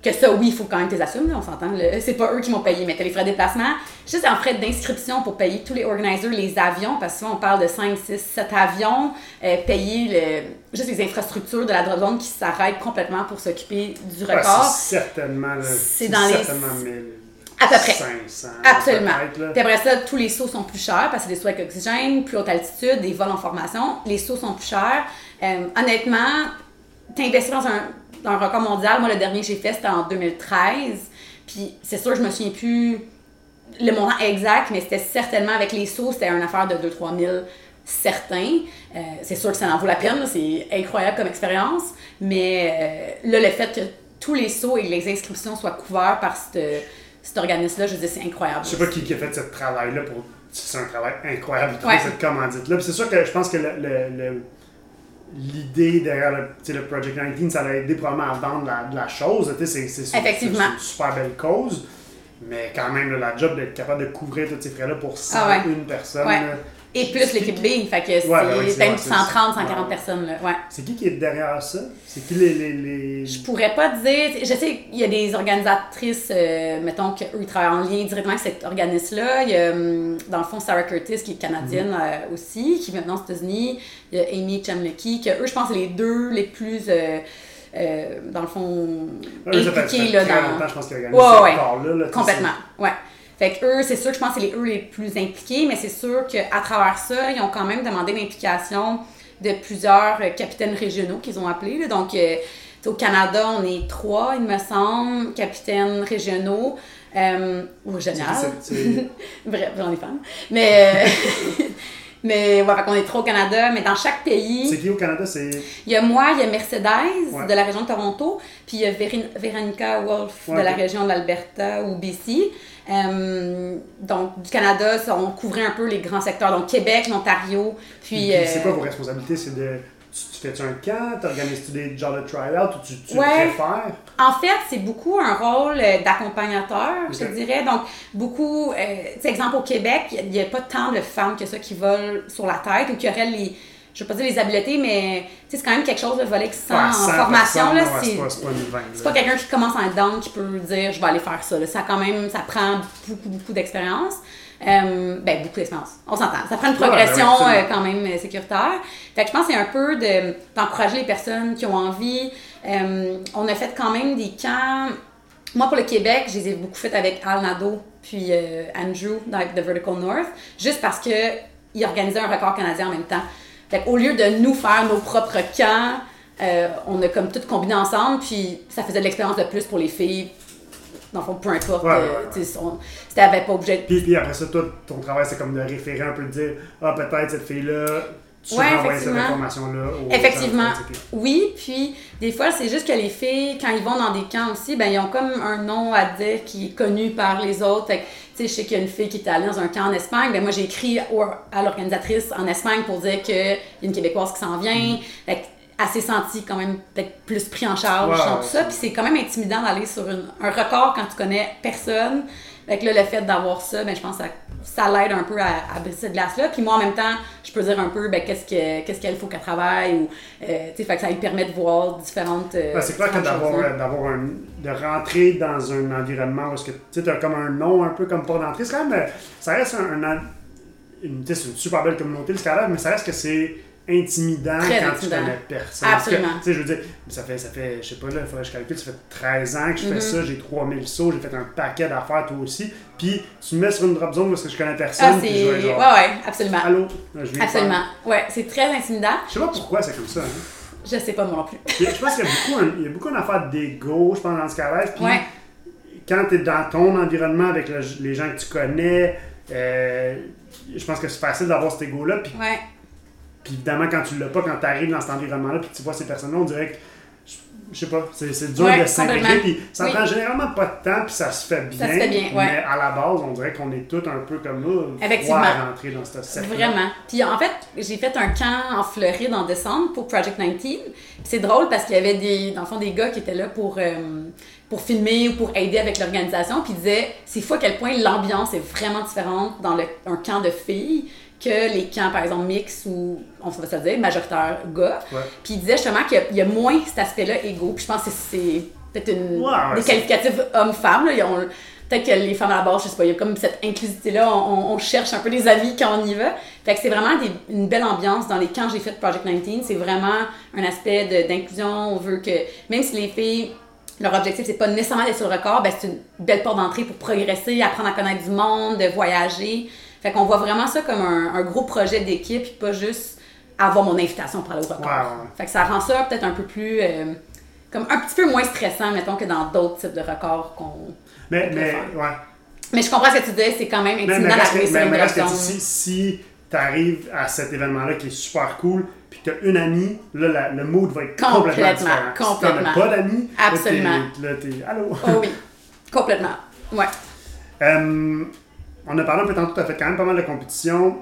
Speaker 2: que ça, oui, il faut quand même tes assumes, là, on s'entend. C'est pas eux qui m'ont payé, mais t'as les frais de déplacement. Juste en frais d'inscription pour payer tous les organisers, les avions, parce que souvent on parle de 5, 6, 7 avions, euh, payer le, juste les infrastructures de la drone qui s'arrêtent complètement pour s'occuper du record.
Speaker 1: c'est certainement,
Speaker 2: c'est dans
Speaker 1: certainement
Speaker 2: les...
Speaker 1: 1000.
Speaker 2: À peu près.
Speaker 1: 500.
Speaker 2: Absolument. Puis après ça, tous les sauts sont plus chers parce que c'est des sauts avec oxygène, plus haute altitude, des vols en formation. Les sauts sont plus chers. Euh, honnêtement, t'investis dans un, dans un record mondial. Moi, le dernier que j'ai fait, c'était en 2013. Puis c'est sûr, je me souviens plus le montant exact, mais c'était certainement avec les sauts, c'était une affaire de 2-3 000 certains. Euh, c'est sûr que ça en vaut la peine, c'est incroyable comme expérience. Mais euh, là, le fait que tous les sauts et les inscriptions soient couverts par cette- cet organisme-là, je dire, c'est incroyable.
Speaker 1: Je sais pas qui, qui a fait ce travail-là pour. C'est un travail incroyable de
Speaker 2: Ouais.
Speaker 1: trouver cette commandite-là. C'est sûr que je pense que le- le- le- l'idée derrière le, le Project 19, ça l'a aidé probablement à vendre la, de la chose. C'est une super belle cause. Mais quand même, là, la job d'être capable de couvrir tous ces frais-là pour 101
Speaker 2: Ah ouais.
Speaker 1: personnes.
Speaker 2: Ouais.
Speaker 1: Là.
Speaker 2: Et plus l'équipe B, fait que c'est
Speaker 1: Ouais,
Speaker 2: peut-être
Speaker 1: c'est-
Speaker 2: 130, 140
Speaker 1: ouais.
Speaker 2: personnes. Là. Ouais.
Speaker 1: C'est qui qui est derrière ça? C'est qui les. les, les...
Speaker 2: Je pourrais pas dire. Je sais qu'il y a des organisatrices, euh, mettons, qu'eux, ils travaillent en lien directement avec cet organisme-là. Il y a, hum, dans le fond, Sarah Curtis, qui est canadienne euh, aussi, qui vient maintenant aux États-Unis. Il y a Amy Chamlecki, que eux, je pense, c'est les deux les plus, euh, euh, dans le fond,
Speaker 1: Ouais, fait
Speaker 2: là, dans.
Speaker 1: je pense qu'il y a
Speaker 2: Ouais, ouais.
Speaker 1: là, sais,
Speaker 2: Complètement, ouais. Fait que eux, c'est sûr que je pense que c'est les, eux les plus impliqués, mais c'est sûr qu'à travers ça, ils ont quand même demandé l'implication de plusieurs euh, capitaines régionaux qu'ils ont appelés. là. Donc, euh, au Canada, on est trois, il me semble, capitaines régionaux. Euh, ou Bref, j'en ai fan. Mais, euh, mais ouais, qu'on est trois au Canada, mais dans chaque pays.
Speaker 1: C'est qui au Canada? C'est.
Speaker 2: Il y a moi, il y a Mercedes
Speaker 1: Ouais.
Speaker 2: de la région de Toronto, puis il y a Véronica Wolf
Speaker 1: Ouais,
Speaker 2: de la région de l'Alberta ou BC. Euh, donc, du Canada, ça, on couvrait un peu les grands secteurs, donc Québec, l'Ontario, puis...
Speaker 1: Puis,
Speaker 2: euh,
Speaker 1: c'est quoi vos responsabilités? C'est de. Tu, tu fais-tu un camp? T'organises-tu des genres de try-out? Ou tu, tu
Speaker 2: Ouais.
Speaker 1: préfères?
Speaker 2: En fait, c'est beaucoup un rôle euh, d'accompagnateur, je te dirais. Donc, beaucoup, euh, exemple au Québec, il n'y a, pas tant de femmes que ça qui volent sur la tête ou qui auraient les, je ne veux pas dire les habiletés, mais c'est quand même quelque chose de voler qui sent
Speaker 1: Ouais,
Speaker 2: en
Speaker 1: 100
Speaker 2: formation. Là, c'est
Speaker 1: pas, c'est
Speaker 2: quelqu'un qui commence en down qui peut dire je vais aller faire ça. là. Ça quand même, ça prend beaucoup, beaucoup d'expérience. Euh, ben, beaucoup d'expérience. On s'entend. Ça prend une progression
Speaker 1: ben oui,
Speaker 2: euh, quand même euh, sécuritaire. Fait que je pense que c'est un peu de, d'encourager les personnes qui ont envie. Euh, on a fait quand même des camps. Moi, pour le Québec, je les ai beaucoup fait avec Al Nadeau puis Andrew dans The Vertical North, juste parce que ils organisaient un record canadien en même temps. Fait au lieu de nous faire nos propres camps, euh, on a comme tout combiné ensemble, puis ça faisait de l'expérience de plus pour les filles. Dans le fond, peu importe.
Speaker 1: Ouais, ouais,
Speaker 2: euh, on- pas obligé de
Speaker 1: Puis, puis après ça, toi, ton travail, c'est comme de référer un peu, de dire Ah, peut-être cette fille-là, tu
Speaker 2: Ouais,
Speaker 1: envoyer cette
Speaker 2: effectivement.
Speaker 1: information-là.
Speaker 2: Effectivement. Oui, puis des fois, c'est juste que les filles, quand ils vont dans des camps aussi, ben ils ont comme un nom à dire qui est connu par les autres. Fait tu sais, je sais qu'il y a une fille qui était allée dans un camp en Espagne. Ben moi, j'ai écrit à l'organisatrice en Espagne pour dire qu'il y a une Québécoise qui s'en vient. Fait s'est sentie quand même peut-être plus pris en charge dans tout ça. Puis c'est quand même intimidant d'aller sur une- un record quand tu connais personne. Fait que là, le fait d'avoir ça, ben, je pense que ça, ça l'aide un peu à, à briser cette glace-là. Puis moi, en même temps, je peux dire un peu ben, qu'est-ce que- qu'est-ce qu'elle faut qu'elle travaille. Ou, euh, tu sais, fait que ça lui permet de voir différentes. euh,
Speaker 1: Ouais, c'est clair que d'avoir,
Speaker 2: hein.
Speaker 1: d'avoir un, de rentrer dans un environnement où tu as comme un nom un peu comme port d'entrée, c'est quand même, euh, ça reste un, un- une, une super belle communauté le Scalab, mais ça reste que c'est intimidant
Speaker 2: Très
Speaker 1: quand
Speaker 2: intimidant.
Speaker 1: tu connais personne. Parce que,
Speaker 2: Absolument.
Speaker 1: Tu sais, je veux dire, ça fait, ça fait, je sais pas, là, il faudrait que je calcule, ça fait 13 ans que je fais
Speaker 2: Mhm.
Speaker 1: ça, j'ai 3000 sauts, j'ai fait un paquet d'affaires toi aussi, puis tu me mets sur une drop zone parce que je connais personne,
Speaker 2: Ah, c'est.
Speaker 1: puis je vais
Speaker 2: Ouais,
Speaker 1: genre,
Speaker 2: ouais, absolument.
Speaker 1: allô, je viens
Speaker 2: Absolument. Ouais, c'est très intimidant.
Speaker 1: Je sais pas pourquoi c'est comme ça. Hein.
Speaker 2: Je sais pas moi non plus.
Speaker 1: Je pense qu'il y a beaucoup, un- il y a beaucoup une affaire d'ego, je pense, dans ce cas-là. Puis
Speaker 2: Ouais.
Speaker 1: quand tu es dans ton environnement avec le- les gens que tu connais, euh, je pense que c'est facile d'avoir cet ego-là. Puis,
Speaker 2: Ouais.
Speaker 1: Puis évidemment, quand tu l'as pas, quand tu arrives dans cet environnement-là, puis que tu vois ces personnes-là, on dirait que. je sais pas, c'est dur
Speaker 2: Ouais,
Speaker 1: de s'intégrer.
Speaker 2: complètement.
Speaker 1: Puis ça
Speaker 2: Oui.
Speaker 1: prend généralement pas de temps, puis ça se fait bien.
Speaker 2: se fait bien, ouais.
Speaker 1: Mais à la base, on dirait qu'on est tous un peu comme nous,
Speaker 2: Effectivement.
Speaker 1: à rentrer dans ce cercle.
Speaker 2: Vraiment. Puis en fait, j'ai fait un camp en Floride en décembre pour Project 19. Puis c'est drôle parce qu'il y avait des, dans le fond, des gars qui étaient là pour, euh, pour filmer ou pour aider avec l'organisation. Puis ils disaient, c'est fou à quel point l'ambiance est vraiment différente dans le, un camp de filles que les camps, par exemple, mix ou, on va se dire, majoritaire gars. Puis il disait justement qu'il y a- il y, a moins cet aspect-là égo. Puis je pense que c'est peut-être une,
Speaker 1: ouais,
Speaker 2: des qualificatifs ont- Peut-être que les femmes à la base, je sais pas, il y a comme cette inclusivité-là, on, on cherche un peu les amis quand on y va. Fait que c'est vraiment des- une belle ambiance dans les camps que j'ai fait de Project 19. C'est vraiment un aspect d'inclusion. On veut que, même si les filles, leur objectif, c'est pas nécessairement d'être sur le record, ben c'est une belle porte d'entrée pour progresser, apprendre à connaître du monde, de voyager. Fait qu'on voit vraiment ça comme un, un gros projet d'équipe, puis pas juste avoir mon invitation pour aller au record. Fait que ça rend ça peut-être un peu plus, euh, comme un petit peu moins stressant, mettons, que dans d'autres types de records qu'on
Speaker 1: Mais, mais,
Speaker 2: faire.
Speaker 1: ouais.
Speaker 2: Mais je comprends ce que tu dis, c'est quand même intimidant d'arriver sur
Speaker 1: mais-
Speaker 2: une
Speaker 1: mais reste que si, si tu arrives à cet événement-là qui est super cool, puis que tu as une amie, là, la- le mood va être complètement,
Speaker 2: Complètement,
Speaker 1: différent. Si
Speaker 2: complètement.
Speaker 1: tu pas d'amis,
Speaker 2: Absolument.
Speaker 1: là, t'es allô?
Speaker 2: Oh oui, complètement. Ouais.
Speaker 1: Euh, on a parlé un peu tantôt, tu as fait quand même pas mal de compétitions.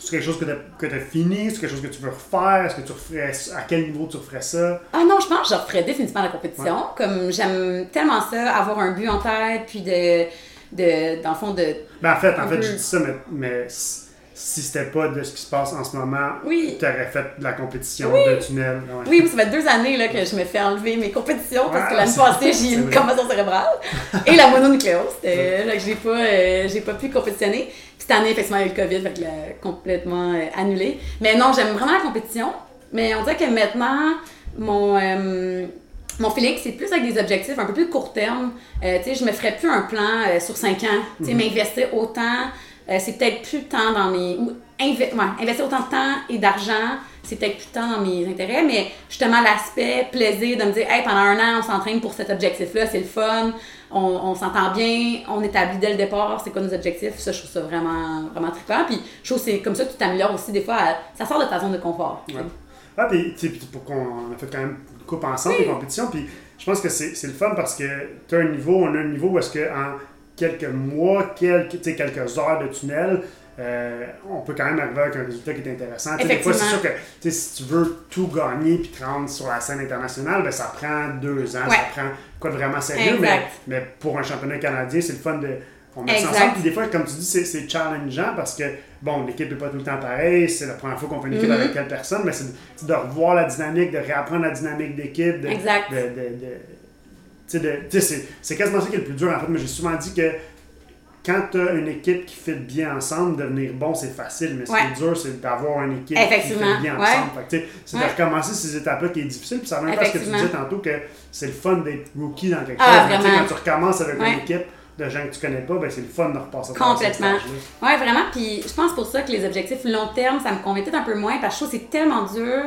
Speaker 1: C'est quelque chose que tu as, fini, c'est quelque chose que tu veux refaire, est-ce que tu referais à quel niveau tu referais ça?
Speaker 2: Ah non, je pense que je referais définitivement la compétition. Comme j'aime tellement ça, avoir un but en tête, puis de, de dans le fond, de...
Speaker 1: Ben, en fait, en fait,
Speaker 2: peu.
Speaker 1: je dis ça, mais, mais si c'était pas de ce qui se passe en ce moment,
Speaker 2: Oui.
Speaker 1: tu aurais fait de la compétition
Speaker 2: Oui.
Speaker 1: de tunnel. ouais.
Speaker 2: Oui, ça fait deux années là, que je me fais enlever mes compétitions parce que
Speaker 1: Ouais,
Speaker 2: l'année passée, j'ai une commotion cérébrale et la mononucléose. C'était là que j'ai pas, euh, pas pu compétitionner. Puis cette année, effectivement, il y a eu le COVID, fait que l'a complètement euh, annulé. Mais non, j'aime vraiment la compétition. Mais on dirait que maintenant, mon, euh, mon feeling, c'est plus avec des objectifs un peu plus court terme. Euh, je me ferais plus un plan euh, sur cinq ans. Tu sais, m'investir autant, euh, c'est peut-être plus de temps dans mes. ou inve- ouais, investir autant de temps et d'argent, c'est peut-être plus de temps dans mes intérêts, mais justement l'aspect plaisir de me dire, hey, pendant un an, on s'entraîne pour cet objectif-là, c'est le fun, on, on s'entend bien, on établit dès le départ c'est quoi nos objectifs. Ça, je trouve ça vraiment, vraiment trippant. Puis je trouve que c'est comme ça que tu t'améliores aussi des fois. à- ça sort de ta zone de confort.
Speaker 1: Ouais. Ah, puis, tu sais, puis pour qu'on on a fait quand même une coupe ensemble, des compétitions, puis je pense que c'est c'est le fun parce que tu as un niveau, on a un niveau où est-ce que en quelques mois, quelques, quelques heures de tunnel, euh, on peut quand même arriver avec un résultat qui est intéressant. Des fois, c'est sûr que si tu veux tout gagner puis te rendre sur la scène internationale, ben, ça prend deux ans,
Speaker 2: Ouais.
Speaker 1: ça prend quoi de vraiment sérieux. Mais, mais pour un championnat canadien, c'est le fun de. On met ça ensemble. Puis des fois, comme tu dis, c'est- challengeant parce que, bon, l'équipe n'est pas tout le temps pareille, c'est la première fois qu'on fait une équipe
Speaker 2: Mhm.
Speaker 1: avec quelle personne, mais c'est de, c'est de revoir la dynamique, de réapprendre la dynamique d'équipe. De,
Speaker 2: Exact.
Speaker 1: de- de- c'est quasiment ça qui est le plus dur en fait. Mais j'ai souvent dit que quand tu as une équipe qui fit bien ensemble, devenir bon, c'est facile. Mais ce
Speaker 2: Ouais.
Speaker 1: qui est dur, c'est d'avoir une équipe qui fit bien ensemble. Fait c'est
Speaker 2: Ouais.
Speaker 1: de recommencer ces étapes-là qui est difficile. Puis ça revient à ce que tu disais tantôt que c'est le fun d'être rookie dans quelque
Speaker 2: Ah,
Speaker 1: chose. Quand tu recommences avec une équipe de gens que tu connais pas, ben c'est le fun de repasser
Speaker 2: Complètement. Ouais, vraiment. Puis je pense pour ça que les objectifs long terme, ça me convient peut-être un peu moins parce que je trouve que c'est tellement dur.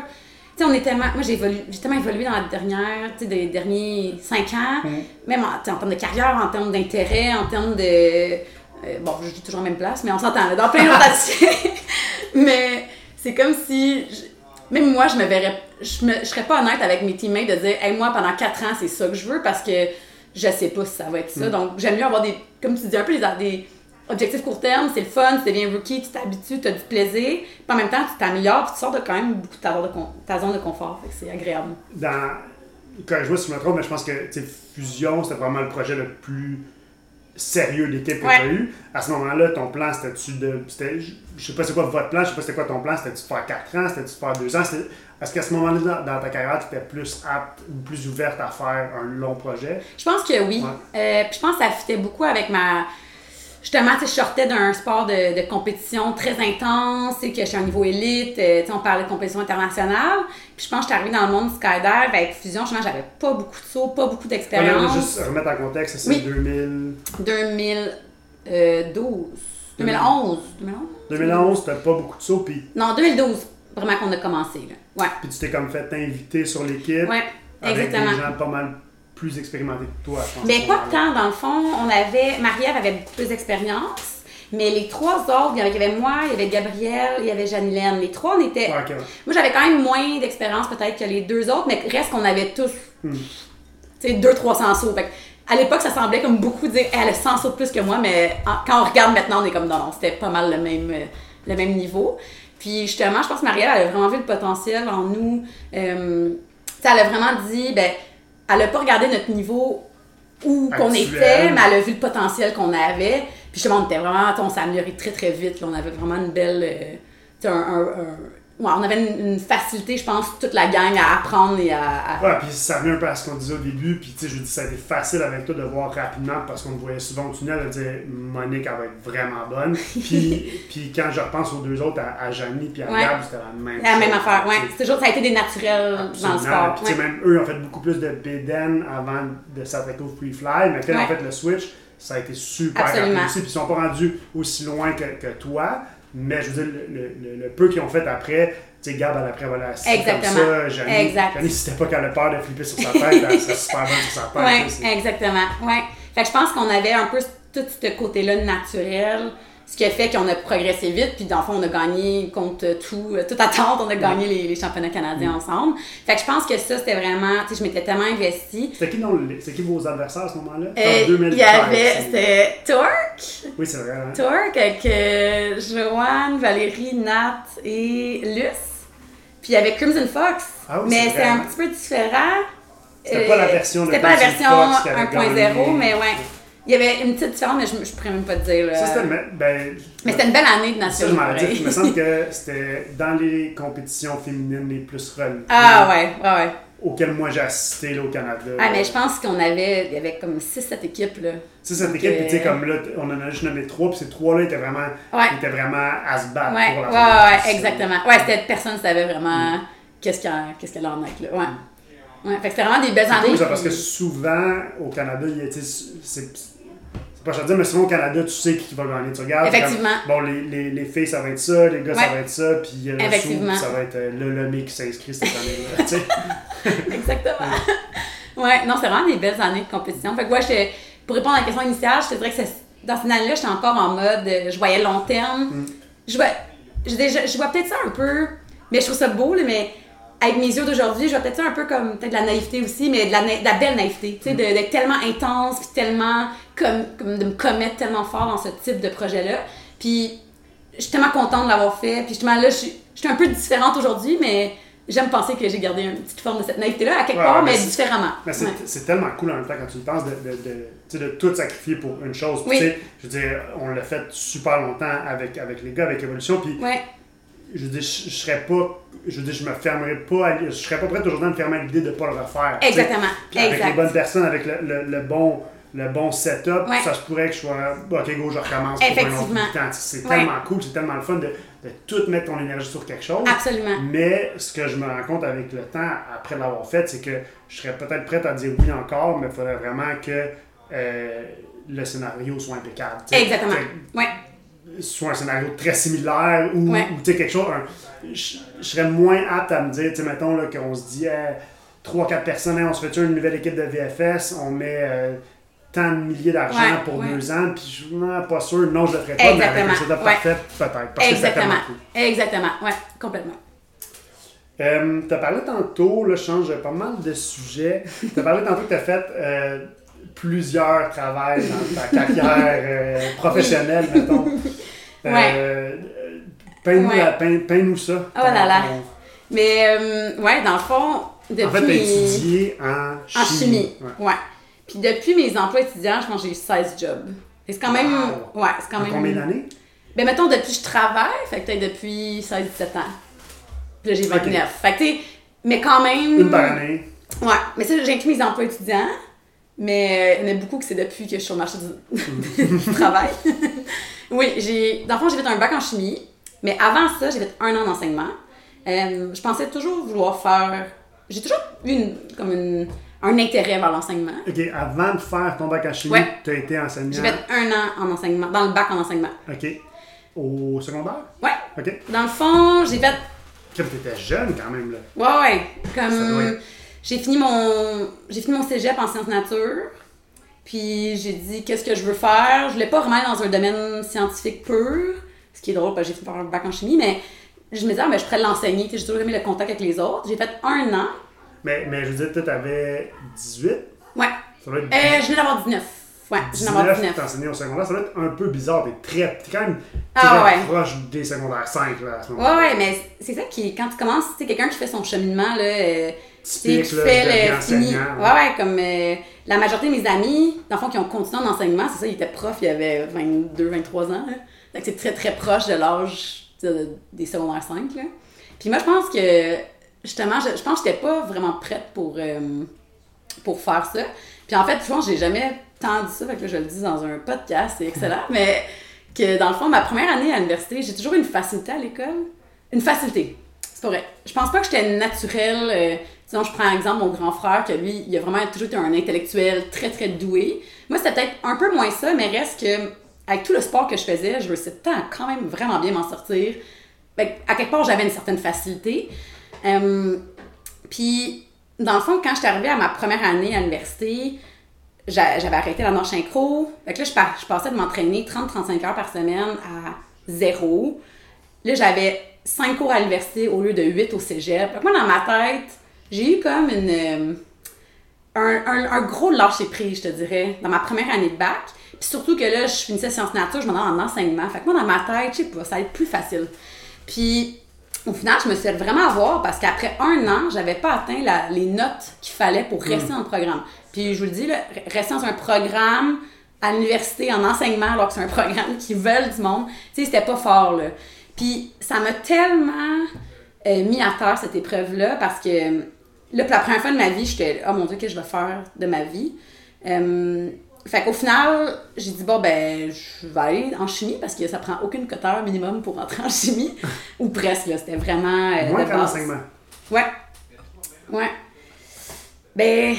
Speaker 2: Tu sais, on est tellement. Moi, j'ai tellement évolué dans la dernière, tu sais, des derniers cinq ans,
Speaker 1: Mm.
Speaker 2: même en, termes de carrière, en termes d'intérêt, en termes de. euh, bon, je dis toujours en même place, mais on s'entend, dans plein d'autres aspects. mais c'est comme si. je- même moi, je me verrais. Je, me, je serais pas honnête avec mes teammates de dire, hey, moi, pendant quatre ans, c'est ça que je veux parce que je sais pas si ça va être ça. Donc, j'aime mieux avoir des. Comme tu dis, un peu des, des objectifs court terme, c'est le fun, tu deviens rookie, tu t'habitues, tu as du plaisir. Puis en même temps, tu t'améliores, puis tu sors de quand même beaucoup de ta zone de, ta zone de confort. Fait que c'est agréable.
Speaker 1: dans. Corrige-moi si je me trompe, mais je pense que Fusion, c'était vraiment le projet le plus sérieux d'équipe que
Speaker 2: Ouais.
Speaker 1: tu as eu. À ce moment-là, ton plan, c'était-tu de. c'était- Je sais pas c'est quoi votre plan, je sais pas c'était quoi ton plan, c'était-tu de faire 4 ans, c'était-tu de faire 2 ans. c'était- Est-ce qu'à ce moment-là, dans, ta carrière, tu étais plus apte ou plus ouverte à faire un long projet?
Speaker 2: Je pense que oui.
Speaker 1: Ouais.
Speaker 2: Euh, puis je pense que ça fitait beaucoup avec ma. Justement, je sortais d'un sport de, de compétition très intense, que je suis à un niveau élite, euh, tu sais, on parlait de compétition internationale. Puis je pense que je suis arrivée dans le monde du skydive avec Fusion, justement, j'avais pas beaucoup de sauts, pas beaucoup
Speaker 1: On va
Speaker 2: d'expérience.
Speaker 1: juste remettre en contexte, c'est
Speaker 2: Oui.
Speaker 1: 2000.
Speaker 2: 2012. 2011. 2011?
Speaker 1: 2011, t'as pas beaucoup de sauts, puis,
Speaker 2: Non, 2012, vraiment qu'on a commencé, là. Ouais.
Speaker 1: puis tu t'es comme fait inviter sur l'équipe
Speaker 2: Ouais,
Speaker 1: avec
Speaker 2: exactement.
Speaker 1: des gens pas mal plus que toi, je pense.
Speaker 2: Mais pas tant, dans le fond. On avait. Marie-Ève avait plus d'expérience. Mais les trois autres, il y avait, moi, il y avait Gabrielle, il y avait Janilène. Les trois, on était.
Speaker 1: Ouais, ok, ouais.
Speaker 2: Moi, j'avais quand même moins d'expérience peut-être que les deux autres, mais reste qu'on avait tous tu sais, 200-300 sauts. Fait à l'époque, ça semblait comme beaucoup dire, elle a 100 sauts de plus que moi, mais en- quand on regarde maintenant, on est comme, non, non, c'était pas mal le même, euh, le même niveau. Puis justement, je pense que Marielle, elle a vraiment vu le potentiel en nous. Euh, tu sais, elle a vraiment dit, ben, elle a pas regardé notre niveau où qu'on était, mais elle a vu le potentiel qu'on avait. Puis justement, on était vraiment, on s'est amélioré très très vite. là. on avait vraiment une belle, euh, un- ouais, on avait une, une facilité, je pense, toute la gang à apprendre et à, à-
Speaker 1: Ouais, puis ça revient un peu à ce qu'on disait au début, puis tu sais, je dis, ça a été facile avec toi de voir rapidement parce qu'on voyait souvent au tunnel, de dire Monique, elle va être vraiment bonne. Puis, puis quand je repense aux deux autres, à, à Janie puis à
Speaker 2: Ouais.
Speaker 1: Gab, c'était la même
Speaker 2: la
Speaker 1: chose.
Speaker 2: même affaire. Ouais, c'est toujours, ça a été des naturels dans le
Speaker 1: Absolument.
Speaker 2: sport.
Speaker 1: Puis, tu sais,
Speaker 2: ouais.
Speaker 1: même eux ont fait beaucoup plus de BDN avant de s'attaquer au free fly, mais quand
Speaker 2: Ouais.
Speaker 1: ils ont fait le switch, ça a été super
Speaker 2: Absolument.
Speaker 1: rapide aussi. Puis ils sont pas rendus aussi loin que, que toi, mais je veux dire, le, le- le peu qu'ils ont fait après, tu sais, Gab, elle après, voilà, assis comme
Speaker 2: Exactement.
Speaker 1: ça, Janie. Janie, c'était pas qu'elle a peur de flipper sur sa tête, elle serait super bonne sur sa tête. C'est-
Speaker 2: exactement. Ouais. Fait que je pense qu'on avait un peu tout ce côté-là naturel, ce qui a fait qu'on a progressé vite, puis dans le fond, on a gagné contre tout, toute attente, on a gagné les, les championnats canadiens
Speaker 1: Mm.
Speaker 2: ensemble. Fait que je pense que ça, c'était vraiment, tu sais, je m'étais tellement investie.
Speaker 1: C'était qui, non, qui vos adversaires à ce moment-là?
Speaker 2: Euh,
Speaker 1: En
Speaker 2: Il
Speaker 1: 2013,
Speaker 2: y avait, c'était Torque,
Speaker 1: Oui, c'est vrai. hein.
Speaker 2: Torque avec euh, Joanne, Valérie, Nat et Luce. Puis il y avait Crimson Fox.
Speaker 1: Ah oui,
Speaker 2: mais
Speaker 1: c'est
Speaker 2: c'était un petit peu différent.
Speaker 1: C'était pas la version de
Speaker 2: C'était pas la version
Speaker 1: Fox qui avait
Speaker 2: 1.0,
Speaker 1: gagné.
Speaker 2: mais ouais. Il y avait une petite différence, mais je, je pourrais même pas te dire. là.
Speaker 1: Ça, c'était. le- Ben,
Speaker 2: Mais c'était une belle année de
Speaker 1: Ça, je m'en
Speaker 2: nationale.
Speaker 1: dit. Il me semble que c'était dans les compétitions féminines les plus relevées
Speaker 2: Ah ouais, ouais, ouais.
Speaker 1: auxquelles moi j'ai assisté là, au Canada.
Speaker 2: Ah, mais je pense qu'on avait, il y avait comme 6-7 équipes, là.
Speaker 1: Tu sais, cette
Speaker 2: Donc,
Speaker 1: équipe, puis tu sais,
Speaker 2: euh,
Speaker 1: comme là, on en a juste nommé trois, puis ces trois-là étaient vraiment,
Speaker 2: Ouais.
Speaker 1: étaient vraiment à se battre
Speaker 2: Ouais,
Speaker 1: pour la
Speaker 2: ouais, ouais, exactement. Ouais, c'était personne ne savait vraiment qu'est-ce qu'il y a- qu'est-ce qu'elle en est, là. Ouais. Ouais, fait que c'était vraiment des belles
Speaker 1: C'est
Speaker 2: années.
Speaker 1: cool, ça, parce que souvent, au Canada, il y a, c'est c'est pas veux dire, mais souvent au Canada, tu sais qui va gagner. Tu regardes.
Speaker 2: Effectivement.
Speaker 1: comme, bon, les, les, les filles, ça va être ça, les gars, ça va être ça, puis euh, le
Speaker 2: Effectivement.
Speaker 1: sous, ça va être euh, le Lomé qui s'inscrit cette année-là. tu sais.
Speaker 2: Exactement. ouais, non, c'est vraiment des belles années de compétition. Fait que, ouais, pour répondre à la question initiale, je te dirais que dans cette année-là, j'étais encore en mode, euh, je voyais long terme.
Speaker 1: Mm.
Speaker 2: Je vois, je, déjà- je vois peut-être ça un peu, mais je trouve ça beau, là, mais avec mes yeux d'aujourd'hui, je vois peut-être ça un peu comme peut-être de la naïveté aussi, mais de la, na- de la belle naïveté, tu sais,
Speaker 1: Mm.
Speaker 2: d'être tellement intense, puis tellement, comme, comme de me commettre tellement fort dans ce type de projet-là. Puis, je suis tellement contente de l'avoir fait, puis justement là, je suis je suis un peu différente aujourd'hui, mais j'aime penser que j'ai gardé une petite forme de cette naïveté-là, à quelque
Speaker 1: Ouais,
Speaker 2: part,
Speaker 1: mais
Speaker 2: différemment.
Speaker 1: Mais c'est
Speaker 2: Ouais.
Speaker 1: tellement cool en même temps quand tu le penses de, de, de, tout sacrifier pour une chose. Puis,
Speaker 2: Oui.
Speaker 1: tu sais, Je veux dire, on l'a fait super longtemps avec, avec les gars, avec Evolution. Puis
Speaker 2: Ouais,
Speaker 1: je dire, je, je serais pas. Je dire, je me fermerais pas. à- je serais pas prête aujourd'hui à me fermer à l'idée de pas le refaire.
Speaker 2: exactement.
Speaker 1: Avec les bonnes personnes, avec le, le, le bon. Le bon setup,
Speaker 2: Ouais.
Speaker 1: ça se pourrait que je sois. Ok, go, je recommence pour un autre
Speaker 2: Effectivement.
Speaker 1: temps. C'est
Speaker 2: Ouais.
Speaker 1: tellement cool, c'est tellement le fun de, de tout mettre ton énergie sur quelque chose.
Speaker 2: Absolument.
Speaker 1: Mais ce que je me rends compte avec le temps, après l'avoir fait, c'est que je serais peut-être prête à dire oui encore, mais il faudrait vraiment que euh, le scénario soit impeccable.
Speaker 2: Exactement. Ouais.
Speaker 1: Soit un scénario très similaire ou,
Speaker 2: Ouais.
Speaker 1: quelque chose. je, serais moins apte à me dire, tu sais, mettons qu'on se dit 3-4 personnes, hein, on se fait une nouvelle équipe de VFS, on met euh, tant de milliers d'argent
Speaker 2: Ouais,
Speaker 1: pour
Speaker 2: ouais.
Speaker 1: deux ans, puis je suis pas sûr, non, je le ferais pas, mais avec un
Speaker 2: Exactement,
Speaker 1: setup
Speaker 2: ouais.
Speaker 1: parfait, peut-être. Parce
Speaker 2: Exactement. Exactement. Ouais, complètement.
Speaker 1: Euh, tu as parlé tantôt, là, je change pas mal de sujets. Tu as parlé tantôt que tu as fait euh, plusieurs travails dans ta carrière euh, professionnelle, mettons. Euh, peins-nous
Speaker 2: Ouais.
Speaker 1: peins- peins-nous ça.
Speaker 2: Oh là là. Mais, euh, ouais, dans le fond, depuis
Speaker 1: En fait,
Speaker 2: mes-
Speaker 1: étudié en chimie.
Speaker 2: En chimie.
Speaker 1: Ouais.
Speaker 2: Ouais. Puis depuis mes emplois étudiants, je pense que j'ai eu 16 jobs. C'est quand même.
Speaker 1: Wow.
Speaker 2: Ouais, c'est quand
Speaker 1: En
Speaker 2: même.
Speaker 1: combien d'années?
Speaker 2: Ben, mettons, depuis que je travaille, fait que peut-être depuis 16-17 ans. Puis là, j'ai 29. Fait que, tu mais quand même.
Speaker 1: Une par année.
Speaker 2: Ouais, mais ça, j'ai inclus mes emplois étudiants. Mais euh, il y en a beaucoup que c'est depuis que je suis le marché du, du travail. oui, j'ai. Dans le fond, j'ai fait un bac en chimie. Mais avant ça, j'ai fait un an d'enseignement. Euh, je pensais toujours vouloir faire. J'ai toujours eu une- comme une- un intérêt vers l'enseignement.
Speaker 1: OK, avant de faire ton bac en chimie,
Speaker 2: Ouais.
Speaker 1: tu as été enseignant.
Speaker 2: J'ai fait un an en enseignement, dans le bac en enseignement.
Speaker 1: OK. Au secondaire?
Speaker 2: Ouais.
Speaker 1: OK.
Speaker 2: Dans le fond, j'ai fait
Speaker 1: Comme tu étais jeune quand même, là.
Speaker 2: Ouais, ouais. Comme j'ai fini mon j'ai fini mon cégep en sciences nature. Puis j'ai dit qu'est-ce que je veux faire? Je voulais pas vraiment aller dans un domaine scientifique pur, ce qui est drôle parce que j'ai fait un bac en chimie, mais je me disais ah, ben, je pourrais l'enseigner. Tu J'ai toujours aimé le contact avec les autres. J'ai fait un an
Speaker 1: Mais, mais je veux dire, toi, t'avais 18?
Speaker 2: Ouais.
Speaker 1: Ça doit être
Speaker 2: Euh, je viens d'avoir 19. Ouais, je viens d'avoir 19.
Speaker 1: t'enseigner au secondaire, ça doit être un peu bizarre. T'es très, t'es quand même
Speaker 2: Ah,
Speaker 1: très
Speaker 2: ouais.
Speaker 1: proche des secondaires 5 là, à ce
Speaker 2: Ouais,
Speaker 1: moment-là.
Speaker 2: ouais, mais c'est ça qui, quand tu commences, tu sais, quelqu'un qui fait son cheminement, là, euh, tu
Speaker 1: Typique,
Speaker 2: qui
Speaker 1: là,
Speaker 2: fait le fini. Ouais, ouais, comme euh, la majorité de mes amis, dans le fond, qui ont continué en enseignement, c'est ça, ils étaient profs, il y avait 22, 23 ans, là. Donc c'est très, très proche de l'âge de- des secondaires 5, là. Puis moi, je pense que, justement, je, je pense que j'étais pas vraiment prête pour, euh, pour faire ça. Puis en fait, je pense que j'ai jamais tant dit ça, fait que là, je le dis dans un podcast, c'est excellent, mais que dans le fond, ma première année à l'université, j'ai toujours eu une facilité à l'école. Une facilité. C'est vrai. Je pense pas que j'étais naturelle. Euh, sinon, je prends un exemple, mon grand frère, que lui, il a vraiment toujours été un intellectuel très, très doué. Moi, c'était peut-être un peu moins ça, mais reste que, avec tout le sport que je faisais, je réussissais quand même vraiment bien m'en sortir. Fait que, à quelque part, j'avais une certaine facilité. Euh, puis, dans le fond, quand j'étais arrivée à ma première année à l'université, j'a- j'avais arrêté la marche synchro. Fait que là, je, je passais de m'entraîner 30-35 heures par semaine à zéro. Là, j'avais 5 cours à l'université au lieu de 8 au cégep. Fait moi, dans ma tête, j'ai eu comme une, euh, un, un- un gros lâcher-prise, je te dirais, dans ma première année de bac. Puis surtout que là, je finissais sciences nature, je allais en enseignement. Fait que moi, dans ma tête, je sais pas, ça allait être plus facile. Puis au final, je me suis fait vraiment avoir parce qu'après un an, j'avais pas atteint la- les notes qu'il fallait pour rester dans le programme. Puis je vous le dis, là, rester dans un programme à l'université en enseignement alors que c'est un programme qui veulent du monde, tu sais, c'était pas fort là. Puis ça m'a tellement euh, mis à terre cette épreuve-là parce que là, pour la première fois de ma vie, j'étais, oh mon dieu, qu'est-ce que je vais faire de ma vie? Euh, fait qu'au final, j'ai dit, bon, ben, je vais aller en chimie parce que ça prend aucune coteur minimum pour entrer en chimie. Ou presque, là. C'était vraiment. euh,
Speaker 1: Moins qu'en enseignement.
Speaker 2: Ouais. Ouais. Ben,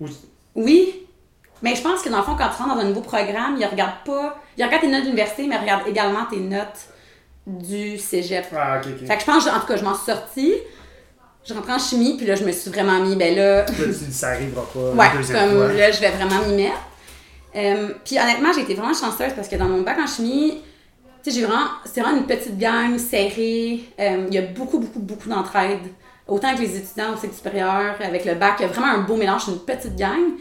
Speaker 1: Ou-
Speaker 2: oui. Mais je pense que dans le fond, quand tu rentres dans un nouveau programme, ils regardent pas. Ils regardent tes notes d'université, mais ils regardent également tes notes du cégep.
Speaker 1: Ah, ok, ok.
Speaker 2: Fait que je pense, en tout cas, je m'en suis sortie. Je rentre en chimie, puis là, je me suis vraiment mis, ben là,
Speaker 1: ça arrivera pas
Speaker 2: Ouais, comme
Speaker 1: fois.
Speaker 2: là, je vais vraiment m'y mettre. Euh, puis honnêtement, j'ai été vraiment chanceuse parce que dans mon bac en chimie, tu sais, j'ai vraiment, c'est vraiment une petite gang serrée. Euh, Il y a beaucoup, beaucoup, beaucoup d'entraide. Autant que les étudiants au cycle supérieur, avec le bac, il y a vraiment un beau mélange, une petite gang.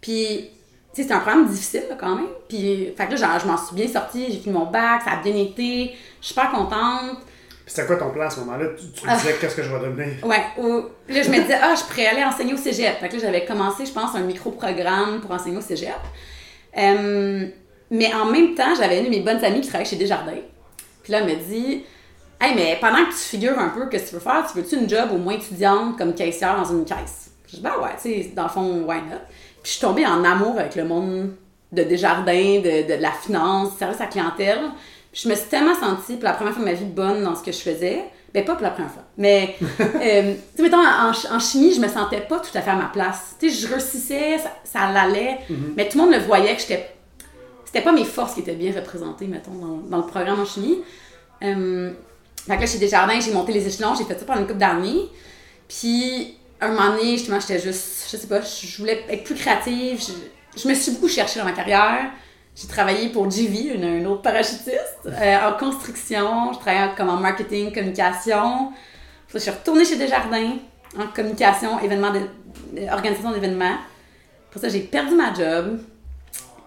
Speaker 2: Puis, tu sais, c'était un programme difficile là, quand même. Puis, fait que là, je m'en suis bien sortie, j'ai fini mon bac, ça a bien été, je suis super contente.
Speaker 1: Puis c'était quoi ton plan à ce moment-là? Tu, tu
Speaker 2: Ah.
Speaker 1: disais qu'est-ce que je vais devenir?
Speaker 2: Ouais, ou- là, je me disais, ah, je pourrais aller enseigner au cégep. Fait que là, j'avais commencé, je pense, un micro-programme pour enseigner au cégep. Euh, mais en même temps, j'avais une de mes bonnes amies qui travaillait chez Desjardins. Puis là, elle me dit, hey, mais pendant que tu figures un peu, qu'est-ce que tu veux faire? Tu veux-tu une job au moins étudiante comme caissière dans une caisse? Je dis, ben ouais, tu sais, dans le fond, why not? Puis je suis tombée en amour avec le monde de Desjardins, de, de la finance, du service à la clientèle. Je me suis tellement sentie, pour la première fois de ma vie, bonne dans ce que je faisais. Ben, pas pour la première fois. Mais, euh, tu sais, mettons, en, en chimie, je me sentais pas tout à fait à ma place. Tu sais, je réussissais, ça, ça allait, mais tout le monde le voyait que j'étais. C'était pas mes forces qui étaient bien représentées, mettons, dans, dans le programme en chimie. Euh, fait que là, chez Desjardins, j'ai monté les échelons, j'ai fait ça pendant une couple d'années. Puis, un moment donné, justement, j'étais juste, je sais pas, je voulais être plus créative. Je, je me suis beaucoup cherchée dans ma carrière. J'ai travaillé pour GV, une, un autre parachutiste, euh, en construction. Je travaillais comme en marketing, communication. Puis je suis retournée chez Desjardins en communication, événement de- organisation d'événements. Pour ça, j'ai perdu ma job.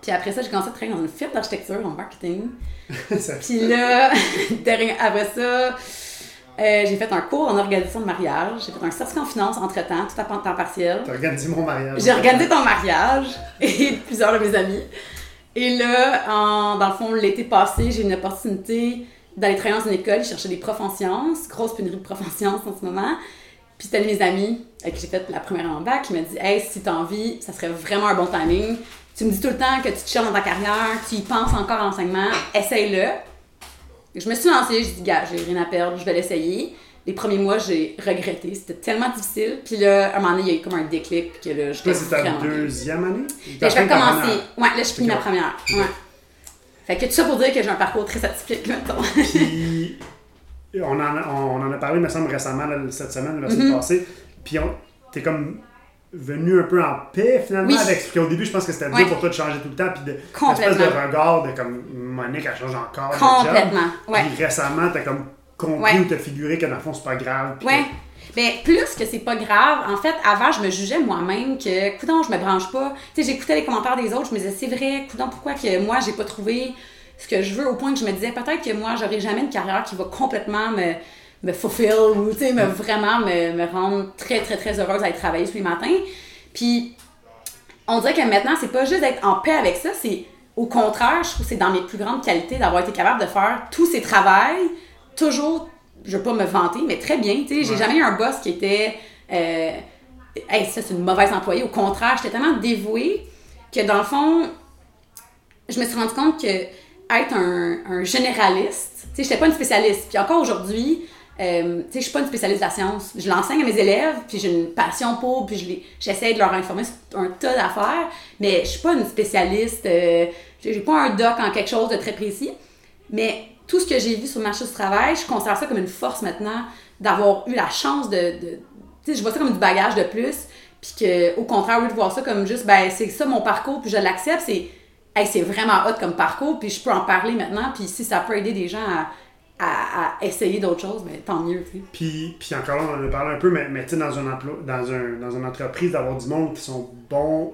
Speaker 2: Puis après ça, j'ai commencé à travailler dans une firme d'architecture en marketing. Puis là, derrière- après ça, euh, j'ai fait un cours en organisation de mariage. J'ai fait un certificat en finance entre-temps, tout à temps partiel.
Speaker 1: T'as organisé mon mariage.
Speaker 2: J'ai organisé ton mariage et plusieurs de mes amis. Et là, dans le fond, l'été passé, j'ai eu une opportunité d'aller travailler dans une école, chercher des profs en sciences, grosse pénurie de profs en sciences en ce moment. Puis c'était mes amis avec qui j'ai fait la première en bac qui m'a dit Hey, si t'as envie, ça serait vraiment un bon timing. Tu me dis tout le temps que tu te cherches dans ta carrière, tu y penses encore à l'enseignement, essaye-le. Je me suis lancée, j'ai dit, gars, j'ai rien à perdre, je vais l'essayer. Les premiers mois, j'ai regretté, c'était tellement difficile. Puis là, à un moment donné, il y a eu comme un déclic, puis que là,
Speaker 1: Toi, c'est ta deuxième année?
Speaker 2: Je vais commencer. Ouais, là, je finis ma première. Ouais. Fait que tout ça pour dire que j'ai un parcours très atypique, mettons.
Speaker 1: Puis, on en, a, on en a parlé, me semble, récemment, cette semaine, la
Speaker 2: Mm-hmm.
Speaker 1: semaine passée. Puis, on- t'es comme venu un peu en paix, finalement,
Speaker 2: Oui.
Speaker 1: avec. Parce qu'au début, je pense que c'était dur
Speaker 2: Ouais.
Speaker 1: pour toi de changer tout le temps. Puis, de,
Speaker 2: Complètement.
Speaker 1: espèce de regard de comme Monique, elle change encore. de job.
Speaker 2: Complètement. Ouais.
Speaker 1: Puis, récemment, t'as comme compris
Speaker 2: Ouais.
Speaker 1: ou t'as figuré que dans le fond, c'est pas grave.
Speaker 2: Ouais. Ben, plus que c'est pas grave, en fait, avant, je me jugeais moi-même que, coudon, je me branche pas. Tu sais, j'écoutais les commentaires des autres, je me disais, c'est vrai, coudon, pourquoi que moi, j'ai pas trouvé ce que je veux, au point que je me disais, peut-être que moi, j'aurai jamais une carrière qui va complètement me, me fulfill ou, tu sais, me, vraiment me, me rendre très, très, très heureuse à être travailler tous les matins. Puis, on dirait que maintenant, c'est pas juste d'être en paix avec ça, c'est au contraire, je trouve que c'est dans mes plus grandes qualités d'avoir été capable de faire tous ces travails, toujours, je veux pas me vanter, mais très bien. Tu sais, j'ai jamais eu un boss qui était, euh, hey, ça c'est une mauvaise employée. Au contraire, j'étais tellement dévouée que dans le fond, je me suis rendu compte que être un, un généraliste, tu sais, j'étais pas une spécialiste. Puis encore aujourd'hui, euh, tu sais, je suis pas une spécialiste de la science. Je l'enseigne à mes élèves, puis j'ai une passion pour, puis j'essaie de leur informer sur un tas d'affaires, mais je suis pas une spécialiste. Euh, j'ai pas un doc en quelque chose de très précis. Mais tout ce que j'ai vu sur le marché du travail, je considère ça comme une force maintenant d'avoir eu la chance de. de tu sais, je vois ça comme du bagage de plus. Puis que, au contraire, au lieu de voir ça comme juste, ben, c'est ça mon parcours, puis je l'accepte, c'est, hey, c'est vraiment hot comme parcours, puis je peux en parler maintenant, puis si ça peut aider des gens à à, essayer d'autres choses, mais tant mieux.
Speaker 1: Puis, puis encore là, on en a parlé un peu, mais, mais tu sais, dans, un emploi, dans, un, dans une entreprise, d'avoir du monde qui sont bons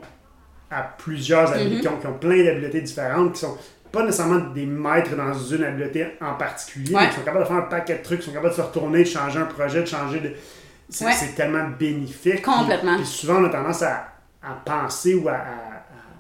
Speaker 1: à plusieurs habiletés, mm-hmm. qui, ont, plein d'habiletés différentes, qui sont pas nécessairement des maîtres dans une habileté en particulier, mais qui sont capables de faire un paquet de trucs, qui sont capables de se retourner, de changer un projet, de changer de. C'est tellement bénéfique.
Speaker 2: Complètement.
Speaker 1: Puis, souvent, on a tendance à, à penser ou à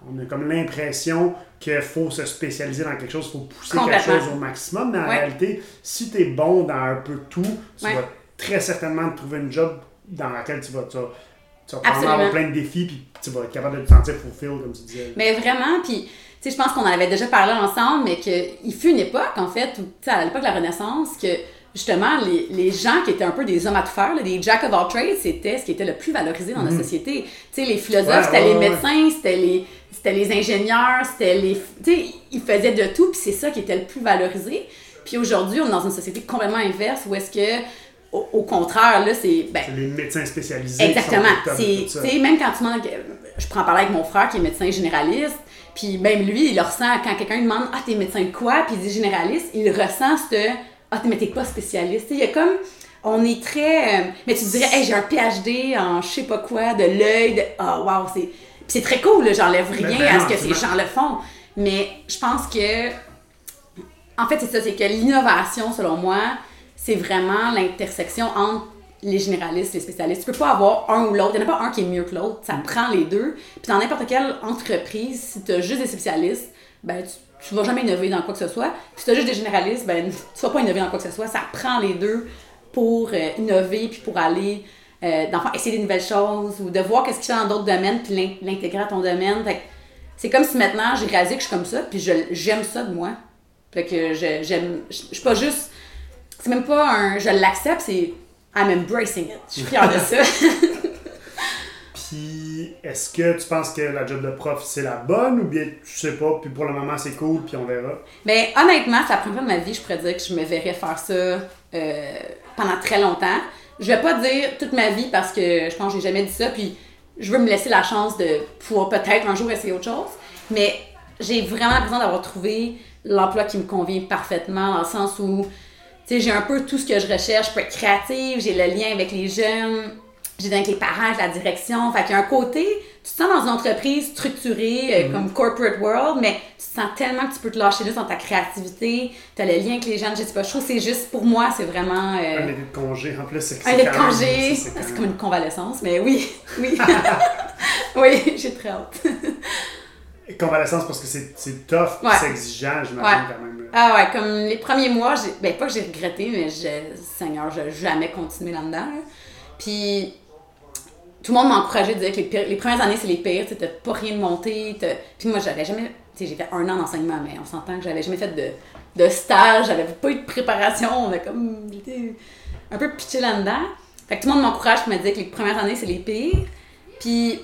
Speaker 1: on a comme l'impression qu'il faut se spécialiser dans quelque chose, il faut pousser quelque chose au maximum. Mais en réalité, si tu es bon dans un peu tout, tu vas très certainement trouver une job dans laquelle tu vas, tu vas, avoir plein de défis, puis tu vas être capable de te sentir fulfilled, comme tu disais.
Speaker 2: Mais vraiment, puis tu sais, je pense qu'on en avait déjà parlé ensemble, mais qu'il fut une époque, en fait, où, à l'époque de la Renaissance, que justement, les, les, gens qui étaient un peu des hommes à tout faire, des jack of all trades, c'était ce qui était le plus valorisé dans la mhm. société. Tu sais, les philosophes, c'était les médecins, c'était les, c'était les ingénieurs, c'était les... Tu sais, ils faisaient de tout, puis c'est ça qui était le plus valorisé. Puis aujourd'hui, on est dans une société complètement inverse, où est-ce que, au, contraire, là, c'est... Ben,
Speaker 1: c'est les médecins spécialisés
Speaker 2: Exactement. Tu sais, même quand tu demandes... Je prends parler avec mon frère qui est médecin généraliste, puis même lui, il le ressent, quand quelqu'un lui demande « Ah, t'es médecin de quoi? » Puis il dit « Généraliste », il ressent ce ah, mais t'es pas spécialiste. Il y a comme. On est très. Euh, mais tu dirais, hey, j'ai un PhD en je sais pas quoi, de l'œil, de. Ah, oh, wow, c'est. c'est très cool, j'enlève rien ben à ce que ces gens le font. Mais je pense que. En fait, c'est ça, c'est que l'innovation, selon moi, c'est vraiment l'intersection entre les généralistes, les spécialistes. Tu peux pas avoir un ou l'autre. Il n'y en a pas un qui est mieux que l'autre. Ça prend les deux. Puis dans n'importe quelle entreprise, si tu as juste des spécialistes, ben tu tu vas jamais innover dans quoi que ce soit. Si tu as juste des généralistes, ben, tu vas pas innover dans quoi que ce soit. Ça prend les deux pour euh, innover puis pour aller euh, essayer des nouvelles choses ou de voir qu'est-ce qu'il y a dans d'autres domaines puis l'intégrer à ton domaine. c'est comme si maintenant j'ai réalisé que je suis comme ça puis j'aime ça de moi. Fait que j'aime. Je suis pas juste. C'est même pas un. Je l'accepte, c'est. I'm embracing it. Je suis fière de ça.
Speaker 1: est-ce que tu penses que la job de prof, c'est la bonne ou bien tu sais pas, puis pour le moment, c'est cool, puis on verra?
Speaker 2: Mais ben, honnêtement, c'est la première fois de ma vie, je pourrais dire que je me verrais faire ça euh, pendant très longtemps. Je vais pas dire toute ma vie parce que je pense que j'ai jamais dit ça, puis je veux me laisser la chance de pouvoir peut-être un jour essayer autre chose. Mais j'ai vraiment besoin d'avoir trouvé l'emploi qui me convient parfaitement, dans le sens où j'ai un peu tout ce que je recherche. Je peux être créative, j'ai le lien avec les jeunes, j'ai avec les parents, avec la direction. Fait qu'il y a un côté, tu te sens dans une entreprise structurée, euh, mhm. comme corporate world, mais tu te sens tellement que tu peux te lâcher juste dans ta créativité, tu as le lien avec les gens, je sais pas, je trouve que c'est juste, pour moi, c'est vraiment...
Speaker 1: Euh, un été de congé, en plus, c'est
Speaker 2: Un de congé, c'est comme une convalescence, mais oui, oui. oui, j'ai très hâte.
Speaker 1: Convalescence parce que c'est tough, c'est exigeant, je m'imagine quand même.
Speaker 2: Ah ouais, comme les premiers mois, ben pas que j'ai regretté, mais je, Seigneur, je jamais continué là-dedans. Puis tout le monde m'a encouragé de dire que les, premières années, c'est les pires. Tu n'as pas rien de monté. Puis moi, j'avais jamais. J'ai fait un an d'enseignement, mais on s'entend que j'avais jamais fait de, de stage, j'avais pas eu de préparation. On a comme un peu pitché là-dedans. Fait que tout le monde m'encourage pour me dire que les premières années, c'est les pires. Puis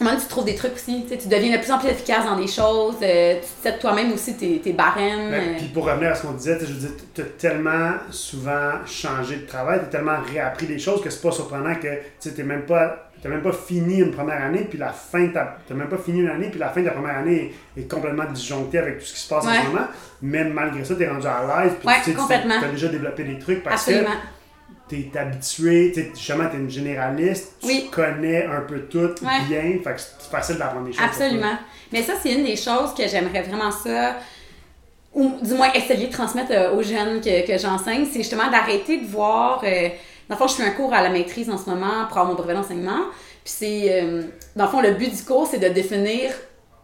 Speaker 2: Tu trouves des trucs aussi, tu deviens de plus en plus efficace dans des choses, euh, tu sais toi-même aussi tes, tes barèmes.
Speaker 1: Ben, euh. Puis pour revenir à ce qu'on disait, je veux dire, tu as tellement souvent changé de travail, tu as tellement réappris des choses que c'est pas surprenant que tu n'as même pas même pas fini une première année, puis la fin, t'as même pas fini une année, puis la fin de ta première année est, complètement disjonctée avec tout ce qui se passe en ce moment. Mais malgré ça, tu es rendu à l'aise, puis tu as déjà développé des trucs parce que tu es habitué, t'es, justement, tu es une généraliste, tu connais un peu tout bien, fait que c'est facile d'apprendre des choses.
Speaker 2: Absolument. Mais ça, c'est une des choses que j'aimerais vraiment ça, ou du moins essayer de transmettre euh, aux jeunes que, que j'enseigne, c'est justement d'arrêter de voir. Euh, dans le fond, je fais un cours à la maîtrise en ce moment pour avoir mon brevet d'enseignement. Puis c'est. Euh, dans le fond, le but du cours, c'est de définir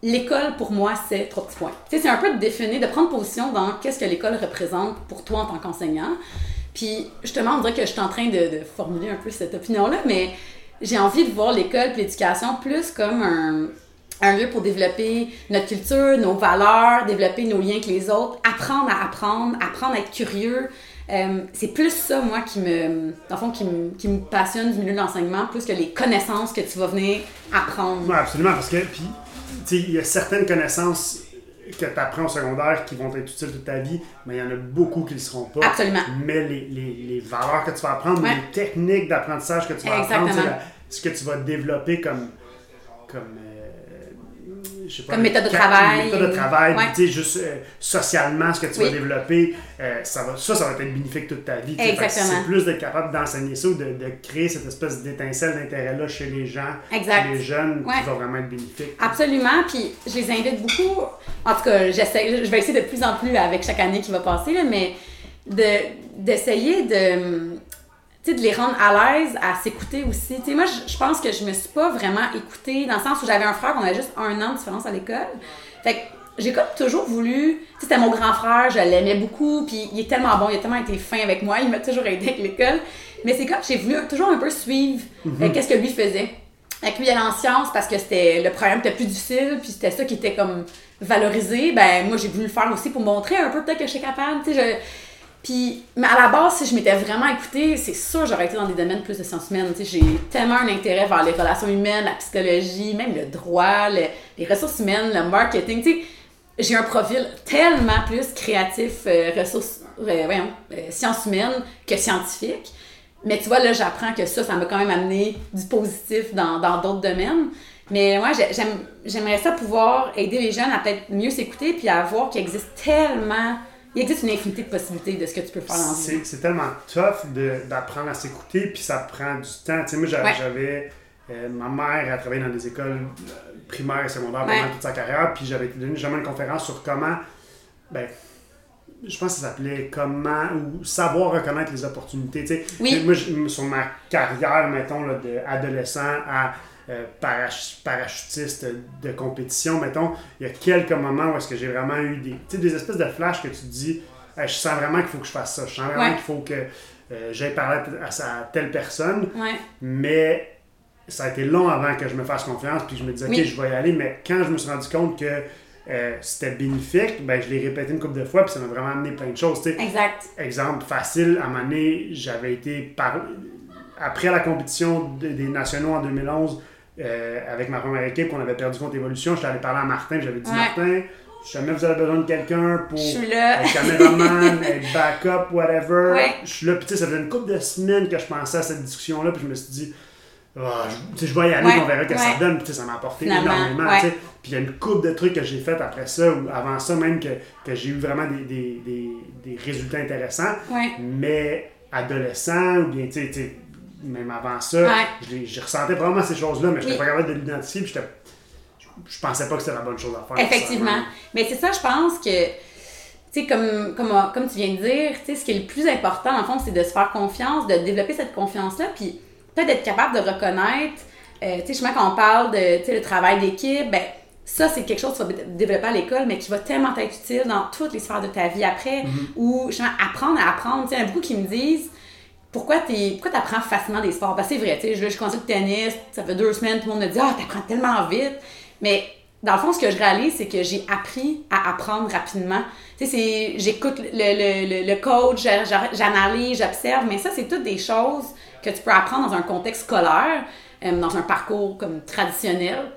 Speaker 2: l'école pour moi, c'est trois petits points. Tu sais, c'est un peu de définir, de prendre position dans qu'est-ce que l'école représente pour toi en tant qu'enseignant. Puis justement, on dirait que je suis en train de, formuler un peu cette opinion-là, mais j'ai envie de voir l'école et l'éducation plus comme un, lieu pour développer notre culture, nos valeurs, développer nos liens avec les autres, apprendre à apprendre, apprendre à être curieux. Euh, c'est plus ça, moi, qui me, dans fond, qui me, qui me passionne du milieu de l'enseignement, plus que les connaissances que tu vas venir apprendre.
Speaker 1: Oui, absolument, parce que, puis, il y a certaines connaissances que tu apprends au secondaire qui vont être utiles toute ta vie, mais il y en a beaucoup qui ne le seront pas.
Speaker 2: Absolument.
Speaker 1: Mais les, les, les valeurs que tu vas apprendre, les techniques d'apprentissage que tu vas apprendre, ce que tu vas développer comme, comme
Speaker 2: comme méthode de travail.
Speaker 1: méthode de travail, tu sais, juste euh, socialement, ce que tu vas développer, euh, ça, va, ça, ça va être bénéfique toute ta vie.
Speaker 2: Exactement.
Speaker 1: C'est plus d'être capable d'enseigner ça ou de, de, créer cette espèce d'étincelle d'intérêt-là chez les gens, chez les jeunes, qui va vraiment être bénéfique.
Speaker 2: Absolument, puis je les invite beaucoup. En tout cas, j'essaie, je vais essayer de plus en plus avec chaque année qui va passer, là, mais d'essayer de de les rendre à l'aise à s'écouter aussi. sais moi, je pense que je me suis pas vraiment écoutée dans le sens où j'avais un frère, on avait juste un an de différence à l'école. Fait que j'ai comme toujours voulu. C'était mon grand frère, je l'aimais beaucoup, puis il est tellement bon, il a tellement été fin avec moi, il m'a toujours aidé avec l'école. Mais c'est comme j'ai voulu toujours un peu suivre euh, mhm. qu'est-ce que lui faisait. Avec lui, il allait en sciences parce que c'était le programme était plus difficile, puis c'était ça qui était comme valorisé. Ben, moi, j'ai voulu le faire aussi pour montrer un peu peut-être que je suis capable. Tu sais, puis, à la base, si je m'étais vraiment écoutée, c'est sûr j'aurais été dans des domaines plus de sciences humaines. J'ai tellement un intérêt vers les relations humaines, la psychologie, même le droit, les ressources humaines, le marketing. J'ai un profil tellement plus créatif, euh, ressources, euh, voyons, euh, sciences humaines que scientifique. Mais tu vois, là, j'apprends que ça, ça m'a quand même amené du positif dans d'autres domaines. Mais moi, j'aimerais ça pouvoir aider les jeunes à peut-être mieux s'écouter puis à voir qu'il existe tellement il existe une infinité de possibilités de ce que tu peux faire dans la vie.
Speaker 1: C'est tellement tough d'apprendre à s'écouter, puis ça prend du temps. Tu sais, moi, j'avais. Euh, ma mère a travaillé dans des écoles euh, primaires et secondaires pendant toute sa carrière, puis j'avais donné jamais une conférence sur comment. Ben, je pense que ça s'appelait comment ou savoir reconnaître les opportunités. Tu sais,
Speaker 2: oui.
Speaker 1: Moi, sur ma carrière, mettons, d'adolescent à euh, parachutiste de compétition, mettons, il y a quelques moments où est-ce que j'ai vraiment eu des, des espèces de flashs que tu te dis, je sens vraiment qu'il faut que je fasse ça, je sens vraiment qu'il faut que euh, j'aille parler à, telle personne, mais ça a été long avant que je me fasse confiance, puis je me disais, ok, je vais y aller, mais quand je me suis rendu compte que euh, c'était bénéfique, ben, je l'ai répété une couple de fois, puis ça m'a vraiment amené plein de choses.
Speaker 2: Exact.
Speaker 1: Exemple facile, à un moment donné, j'avais été par... après la compétition des nationaux en 2011, euh, avec ma première équipe, on avait perdu contre Evolution. J'étais allé parler à Martin, j'avais dit Martin, si jamais vous avez besoin de quelqu'un pour être caméraman, être backup, whatever, je suis là. Puis tu sais, ça faisait une couple de semaines que je pensais à cette discussion-là, puis je me suis dit, ah, je, je vais y aller, on verra ce que ça donne. Puis ça m'a apporté énormément. Puis il y a une couple de trucs que j'ai fait après ça, ou avant ça même, que, que j'ai eu vraiment des, des, des, des résultats intéressants. Mais adolescent, ou bien tu sais, même avant ça, j'ai ressenti vraiment ces choses-là, mais je n'étais pas capable de l'identifier, puis je pensais pas que c'était la bonne chose à faire.
Speaker 2: Effectivement. Mais c'est ça, je pense que, tu sais, comme, comme, comme tu viens de dire, ce qui est le plus important, en fond, c'est de se faire confiance, de développer cette confiance-là, puis peut-être d'être capable de reconnaître, euh, tu sais, quand on parle de, le travail d'équipe, ben, ça, c'est quelque chose que tu vas développer à l'école, mais qui va tellement être utile dans toutes les sphères de ta vie après, mm-hmm. ou justement apprendre à apprendre. Tu sais, il y a beaucoup qui me disent, pourquoi tu apprends facilement des sports? Parce c'est vrai, tu sais, je, je commence le tennis, ça fait deux semaines, tout le monde me dit Ah, t'apprends tellement vite. Mais dans le fond, ce que je réalise, c'est que j'ai appris à apprendre rapidement. Tu sais, j'écoute le, le, le, coach, j'analyse, j'observe, mais ça, c'est toutes des choses que tu peux apprendre dans un contexte scolaire, euh, dans un parcours comme traditionnel,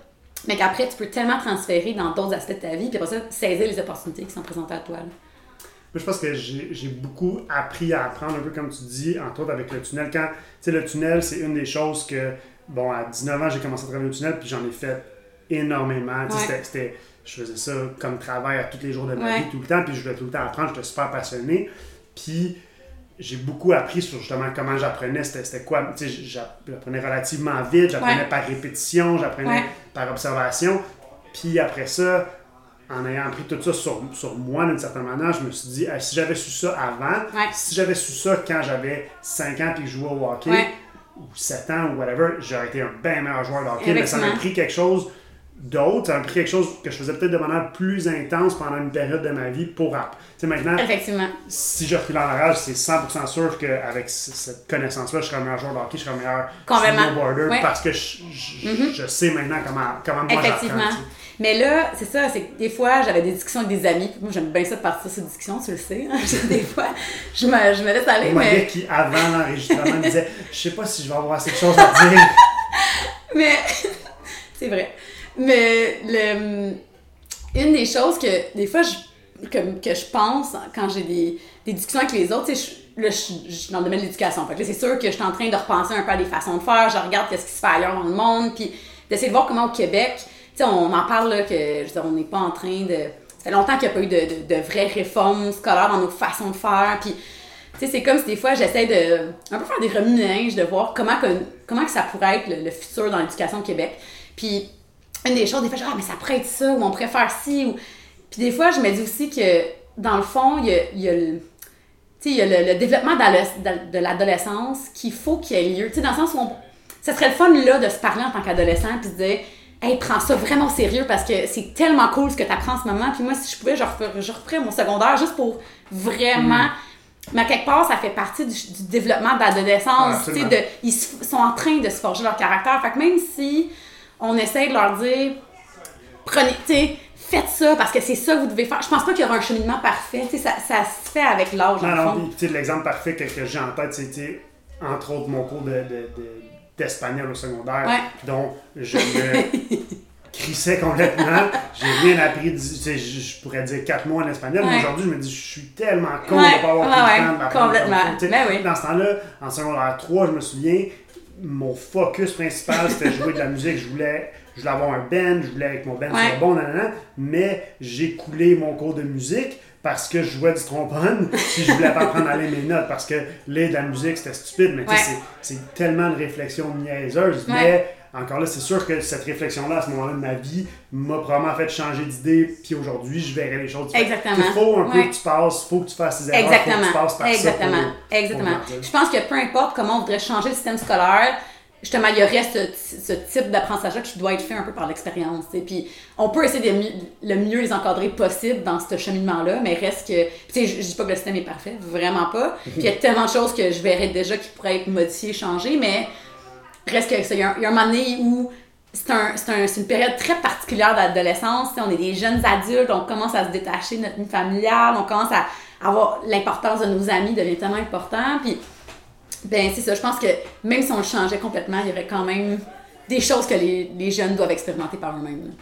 Speaker 2: mais qu'après, tu peux tellement transférer dans d'autres aspects de ta vie, puis après ça, saisir les opportunités qui sont présentées à toi.
Speaker 1: Moi, je pense que j'ai beaucoup appris à apprendre, un peu comme tu dis, entre autres avec le tunnel. Quand, tu sais, le tunnel, c'est une des choses que, bon, à 19 ans, j'ai commencé à travailler au tunnel, puis j'en ai fait énormément. C'était, je faisais ça comme travail à tous les jours de ma vie, tout le temps, puis je voulais tout le temps apprendre, j'étais super passionné. Puis, j'ai beaucoup appris sur justement comment j'apprenais, c'était quoi. Tu sais, j'apprenais relativement vite, j'apprenais par répétition, j'apprenais par observation. Puis après ça, en ayant appris tout ça sur, sur moi d'une certaine manière, je me suis dit, si j'avais su ça avant, si j'avais su ça quand j'avais 5 ans et que je jouais au hockey, ou 7 ans ou whatever, j'aurais été un bien meilleur joueur de hockey. Mais ça m'a pris quelque chose d'autre, ça m'a pris quelque chose que je faisais peut-être de manière plus intense pendant une période de ma vie pour Tu sais, maintenant, si je recule en arrière, c'est 100% sûr qu'avec cette connaissance-là, je serais un meilleur joueur de hockey, je serais un meilleur snowboarder parce que je, mm-hmm. je, sais maintenant comment, comment moi
Speaker 2: Effectivement. Mais là, c'est ça, c'est que des fois, j'avais des discussions avec des amis. Moi, j'aime bien ça de partir ces discussions, tu le sais. Hein. des fois, je me, je me laisse aller.
Speaker 1: Moi, mais... qui, avant l'enregistrement, me disait Je sais pas si je vais avoir assez de choses à dire.
Speaker 2: mais, c'est vrai. Mais, le, une des choses que, des fois, je, que, que je pense quand j'ai des, des, discussions avec les autres, tu sais, là, je, suis dans le domaine de l'éducation. Fait c'est sûr que je suis en train de repenser un peu à des façons de faire. Je regarde ce qui se fait ailleurs dans le monde, puis d'essayer de voir comment au Québec on en parle là, que je on n'est pas en train de. Ça fait longtemps qu'il n'y a pas eu de, vraies réformes scolaires dans nos façons de faire. Puis, tu sais, c'est comme si des fois j'essaie de un peu faire des remue de voir comment ça pourrait être le, futur dans l'éducation au Québec. Puis, une des choses, des fois, je ah, mais ça pourrait être ça, ou on pourrait faire ci. Puis, des fois, je me dis aussi que, dans le fond, il y a, le. développement de l'adolescence qu'il faut qu'il y ait lieu. Tu sais, dans le sens où on, ça serait le fun là de se parler en tant qu'adolescent puis de dire hey, prends ça vraiment sérieux parce que c'est tellement cool ce que tu apprends en ce moment. Puis moi, si je pouvais, je referais, je mon secondaire juste pour vraiment. Mm. Mais à quelque part, ça fait partie du, développement de l'adolescence. de, ils sont en train de se forger leur caractère. Fait que même si on essaie de leur dire, prenez, tu faites ça parce que c'est ça que vous devez faire. Je pense pas qu'il y aura un cheminement parfait. Ça, ça se fait avec l'âge.
Speaker 1: Non, non, l'exemple parfait que, j'ai en tête, c'était entre autres mon cours de d'espagnol au secondaire, dont je me crissais complètement. J'ai rien appris, je pourrais dire quatre mois en espagnol, mais aujourd'hui, je me dis, je suis tellement con de ne pas avoir pris le temps de
Speaker 2: Complètement.
Speaker 1: Ben Dans ce temps-là, en secondaire 3, je me souviens, mon focus principal, c'était jouer de la musique. Je voulais, je voulais avoir un band, je voulais avec mon band, c'était bon, mais j'ai coulé mon cours de musique parce que je jouais du trombone, puis je voulais pas apprendre à lire mes notes, parce que lire de la musique, c'était stupide, mais c'est tellement de réflexion niaiseuse. Mais encore là, c'est sûr que cette réflexion-là, à ce moment-là de ma vie, m'a probablement fait changer d'idée, puis aujourd'hui, je verrais les choses différentes.
Speaker 2: Exactement.
Speaker 1: Il faut un peu que tu passes, il faut que tu fasses ces erreurs,
Speaker 2: Exactement.
Speaker 1: faut que tu passes par
Speaker 2: Exactement.
Speaker 1: ça.
Speaker 2: Exactement. je pense que peu importe comment on voudrait changer le système scolaire, justement, il y aurait ce, type d'apprentissage qui doit être fait un peu par l'expérience. Puis on peut essayer de le mieux les encadrer possible dans ce cheminement-là, mais reste que. Tu sais, je, dis pas que le système est parfait, vraiment pas. Puis il y a tellement de choses que je verrais déjà qui pourraient être modifiées, changées, mais reste que il y, a un moment donné où c'est un, un, une période très particulière d'adolescence. On est des jeunes adultes, on commence à se détacher de notre vie familiale, on commence à avoir l'importance de nos amis devient tellement important. Puis ben, c'est ça. Je pense que même si on le changeait complètement, il y aurait quand même des choses que les, les jeunes doivent expérimenter par eux-mêmes.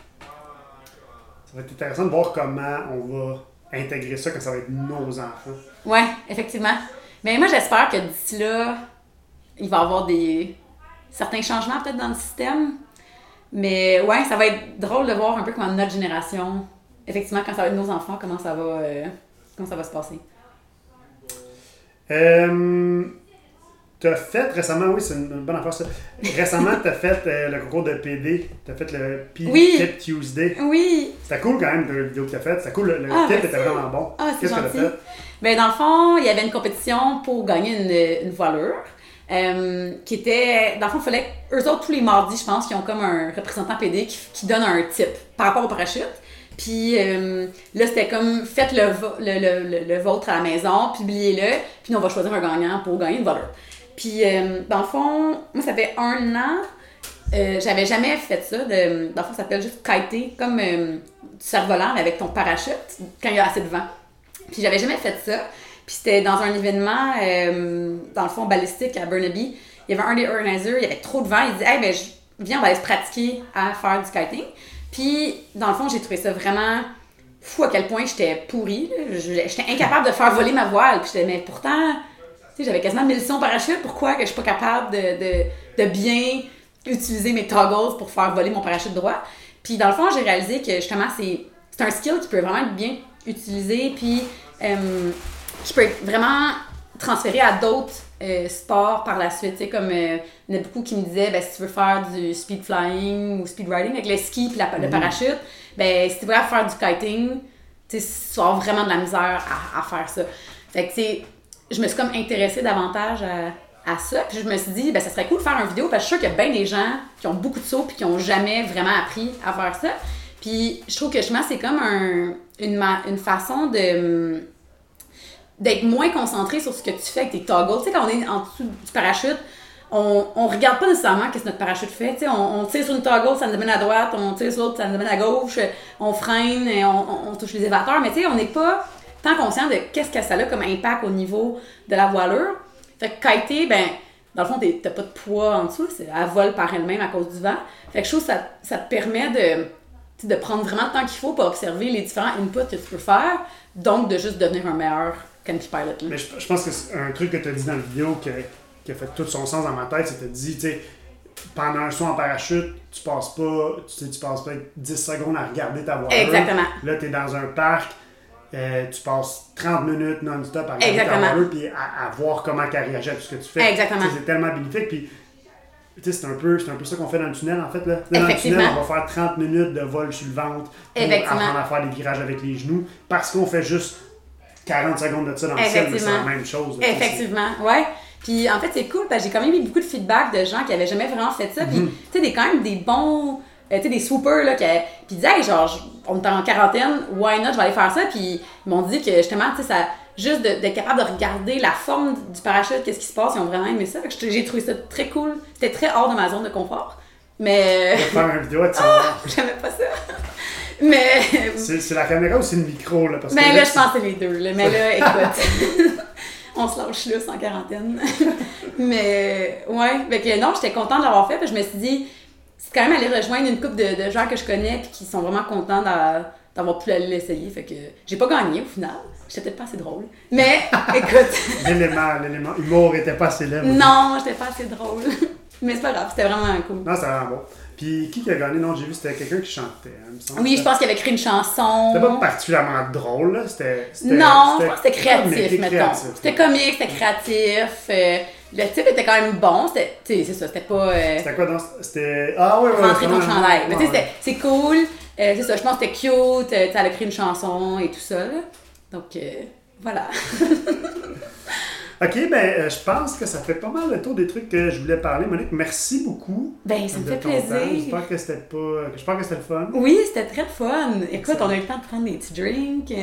Speaker 1: Ça va être intéressant de voir comment on va intégrer ça quand ça va être nos enfants.
Speaker 2: Ouais, effectivement. Mais moi, j'espère que d'ici là, il va y avoir des certains changements peut-être dans le système. Mais ouais, ça va être drôle de voir un peu comment notre génération, effectivement, quand ça va être nos enfants, comment ça va, euh, comment ça va se passer.
Speaker 1: Euh, tu as fait récemment, oui, c'est une bonne affaire ça. Récemment, tu as fait euh, le concours de PD. Tu as fait le PD Tip Tuesday.
Speaker 2: Oui.
Speaker 1: C'était cool quand même, le vidéo que tu as fait. C'était cool, le, ah, tip était vraiment bon.
Speaker 2: Ah, Qu'est-ce que tu as fait? Ben, dans le fond, il y avait une compétition pour gagner une, une voilure. Euh, qui était, dans le fond, il fallait, eux autres, tous les mardis, je pense, qui ont comme un représentant PD qui, qui donne un tip par rapport au parachute. Puis euh, là, c'était comme faites le, le, le, le, vôtre à la maison, publiez-le, puis on va choisir un gagnant pour gagner une voilure. Puis, euh, dans le fond, moi, ça fait un an, euh, j'avais jamais fait ça. Dans le fond, ça s'appelle juste kiter, comme euh, du cerf-volant avec ton parachute quand il y a assez de vent. Puis, j'avais jamais fait ça. Puis, c'était dans un événement, dans le fond, balistique à Burnaby. Il y avait un des organisateurs, il y avait trop de vent. Il dit Hey, ben, viens, on va aller se pratiquer à faire du kiting. Puis, dans le fond, j'ai trouvé ça vraiment fou à quel point j'étais pourrie. J'étais incapable de faire voler ma voile. Puis, j'étais, mais pourtant j'avais quasiment 1000 sons parachute. Pourquoi que je suis pas capable de, bien utiliser mes toggles pour faire voler mon parachute droit? Puis dans le fond, j'ai réalisé que justement, c'est, un skill qui peut vraiment être bien utilisé, puis euh, qui peut être vraiment transféré à d'autres euh, sports par la suite. Tu sais, comme euh, il y en a beaucoup qui me disaient, ben, si tu veux faire du speed flying ou speed riding avec le ski et le parachute, ben, si tu veux faire du kiting, tu vas avoir vraiment de la misère à, à faire ça. Fait que, tu sais, je me suis comme intéressée davantage à, à ça. Puis je me suis dit, ben, ça serait cool de faire une vidéo parce que je suis sûr qu'il y a bien des gens qui ont beaucoup de sauts puis qui ont jamais vraiment appris à faire ça. Puis je trouve que justement, c'est comme un, une, une façon de d'être moins concentré sur ce que tu fais avec tes toggles. Tu sais, quand on est en dessous du parachute, on, on regarde pas nécessairement qu'est-ce que notre parachute fait. Tu sais, on, tire sur une toggle, ça nous amène à droite, on tire sur l'autre, ça nous amène à gauche, on freine, et on, on- on touche les élévateurs, mais tu sais, on n'est pas tant conscient de qu'est-ce que ça a comme impact au niveau de la voilure. Fait que kiter, ben, dans le fond, t'as pas de poids en dessous, elle vole par elle-même à cause du vent. Fait que je trouve que ça, ça te permet de, de prendre vraiment le temps qu'il faut pour observer les différents inputs que tu peux faire, donc de juste devenir un meilleur canopy pilot. là.
Speaker 1: Mais je, je pense que c'est un truc que tu as dit dans la vidéo qui a, qui a fait tout son sens dans ma tête, c'est que tu dit, tu sais, pendant un saut en parachute, tu passes pas, tu sais, tu passes peut-être 10 secondes à regarder ta voilure.
Speaker 2: Exactement.
Speaker 1: Là, tu es dans un parc, euh, tu passes 30 minutes non-stop à regarder voilure puis à, à voir comment elle réagit à tout ce que tu fais.
Speaker 2: Exactement.
Speaker 1: C'est tellement bénéfique. Puis, c'est un, peu, un peu ça qu'on fait dans le tunnel, en fait. Là, dans le tunnel, on va faire 30 minutes de vol sur le ventre pour apprendre à faire des virages avec les genoux parce qu'on fait juste 40 secondes de ça dans le ciel, mais c'est la même chose. là,
Speaker 2: Effectivement, ouais. Puis en fait, c'est cool parce que j'ai quand même eu beaucoup de feedback de gens qui avaient jamais vraiment fait ça. Puis, tu sais, des, quand même des bons, euh, tu sais, des swoopers, là, qui puis disaient, hey, genre, je- on est en quarantaine, why not, je vais aller faire ça. Puis ils m'ont dit que justement, tu sais, ça, juste d'être capable de regarder la forme du parachute, qu'est-ce qui se passe, ils ont vraiment aimé ça. Fait que je- j'ai trouvé ça très cool. C'était très hors de ma zone de confort. Mais.
Speaker 1: Faire une vidéo, tu sais,
Speaker 2: J'aimais pas ça. Mais.
Speaker 1: c'est, la caméra ou c'est le micro? Là, parce
Speaker 2: Ben
Speaker 1: que
Speaker 2: là, je
Speaker 1: c'est-
Speaker 2: pense que c'est les deux. Là. Mais là, écoute, on se lâche là, en quarantaine. Mais ouais, fait que non, j'étais contente de l'avoir fait. Puis je me suis dit, c'est quand même aller rejoindre une couple de, de gens que je connais puis qui sont vraiment contents d'a- d'avoir pu aller l'essayer. Fait que j'ai pas gagné au final. J'étais peut-être pas assez drôle. Mais écoute,
Speaker 1: L'élément, l'élément humour était pas assez moi.
Speaker 2: non, j'étais pas assez drôle. Mais c'est pas grave, c'était vraiment cool.
Speaker 1: Non, c'était vraiment bon. Puis qui qui a gagné? Non, j'ai vu, c'était quelqu'un qui chantait. hein, il me semble.
Speaker 2: Oui, je pense qu'il avait écrit une chanson.
Speaker 1: C'était pas particulièrement drôle, là. C'était.
Speaker 2: Non, je pense que c'était créatif, mettons. C'était comique, c'était créatif. euh, le type était quand même bon. C'était, tu sais, c'est ça, c'était pas euh,
Speaker 1: C'était quoi dans. C'était. Ah, ouais, ouais.
Speaker 2: rentrer ton chandail. Mais tu sais,
Speaker 1: ouais,
Speaker 2: c'était- c'est cool. euh, c'est ça, je pense que c'était cute. euh, elle a écrit une chanson et tout ça. là. Donc, euh, voilà.
Speaker 1: Ok, ben, je pense que ça fait pas mal le tour des trucs que je voulais parler. Monique, merci beaucoup.
Speaker 2: Ben, ça me fait plaisir.
Speaker 1: J'espère que c'était pas. J'espère que c'était le fun.
Speaker 2: Oui, c'était très fun. Écoute, on a eu le temps de prendre des petits drinks.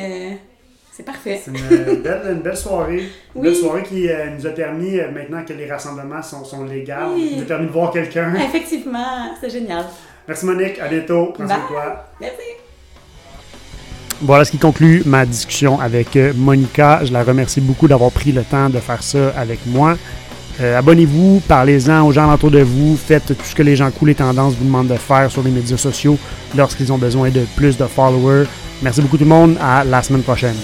Speaker 2: Euh, c'est parfait.
Speaker 1: C'est une belle, une belle soirée. Une
Speaker 2: Oui.
Speaker 1: belle soirée qui euh, nous a permis, euh, maintenant que les rassemblements sont, sont légaux,
Speaker 2: Oui.
Speaker 1: nous a permis de voir quelqu'un.
Speaker 2: Effectivement, c'est génial.
Speaker 1: Merci Monique, à bientôt. Prends soin de toi.
Speaker 2: Merci.
Speaker 1: Voilà ce qui conclut ma discussion avec euh, Monica. Je la remercie beaucoup d'avoir pris le temps de faire ça avec moi. Euh, Abonnez-vous, parlez-en aux gens autour de vous, faites tout ce que les gens cool et tendances vous demandent de faire sur les médias sociaux lorsqu'ils ont besoin de plus de followers. Merci beaucoup tout le monde, à la semaine prochaine.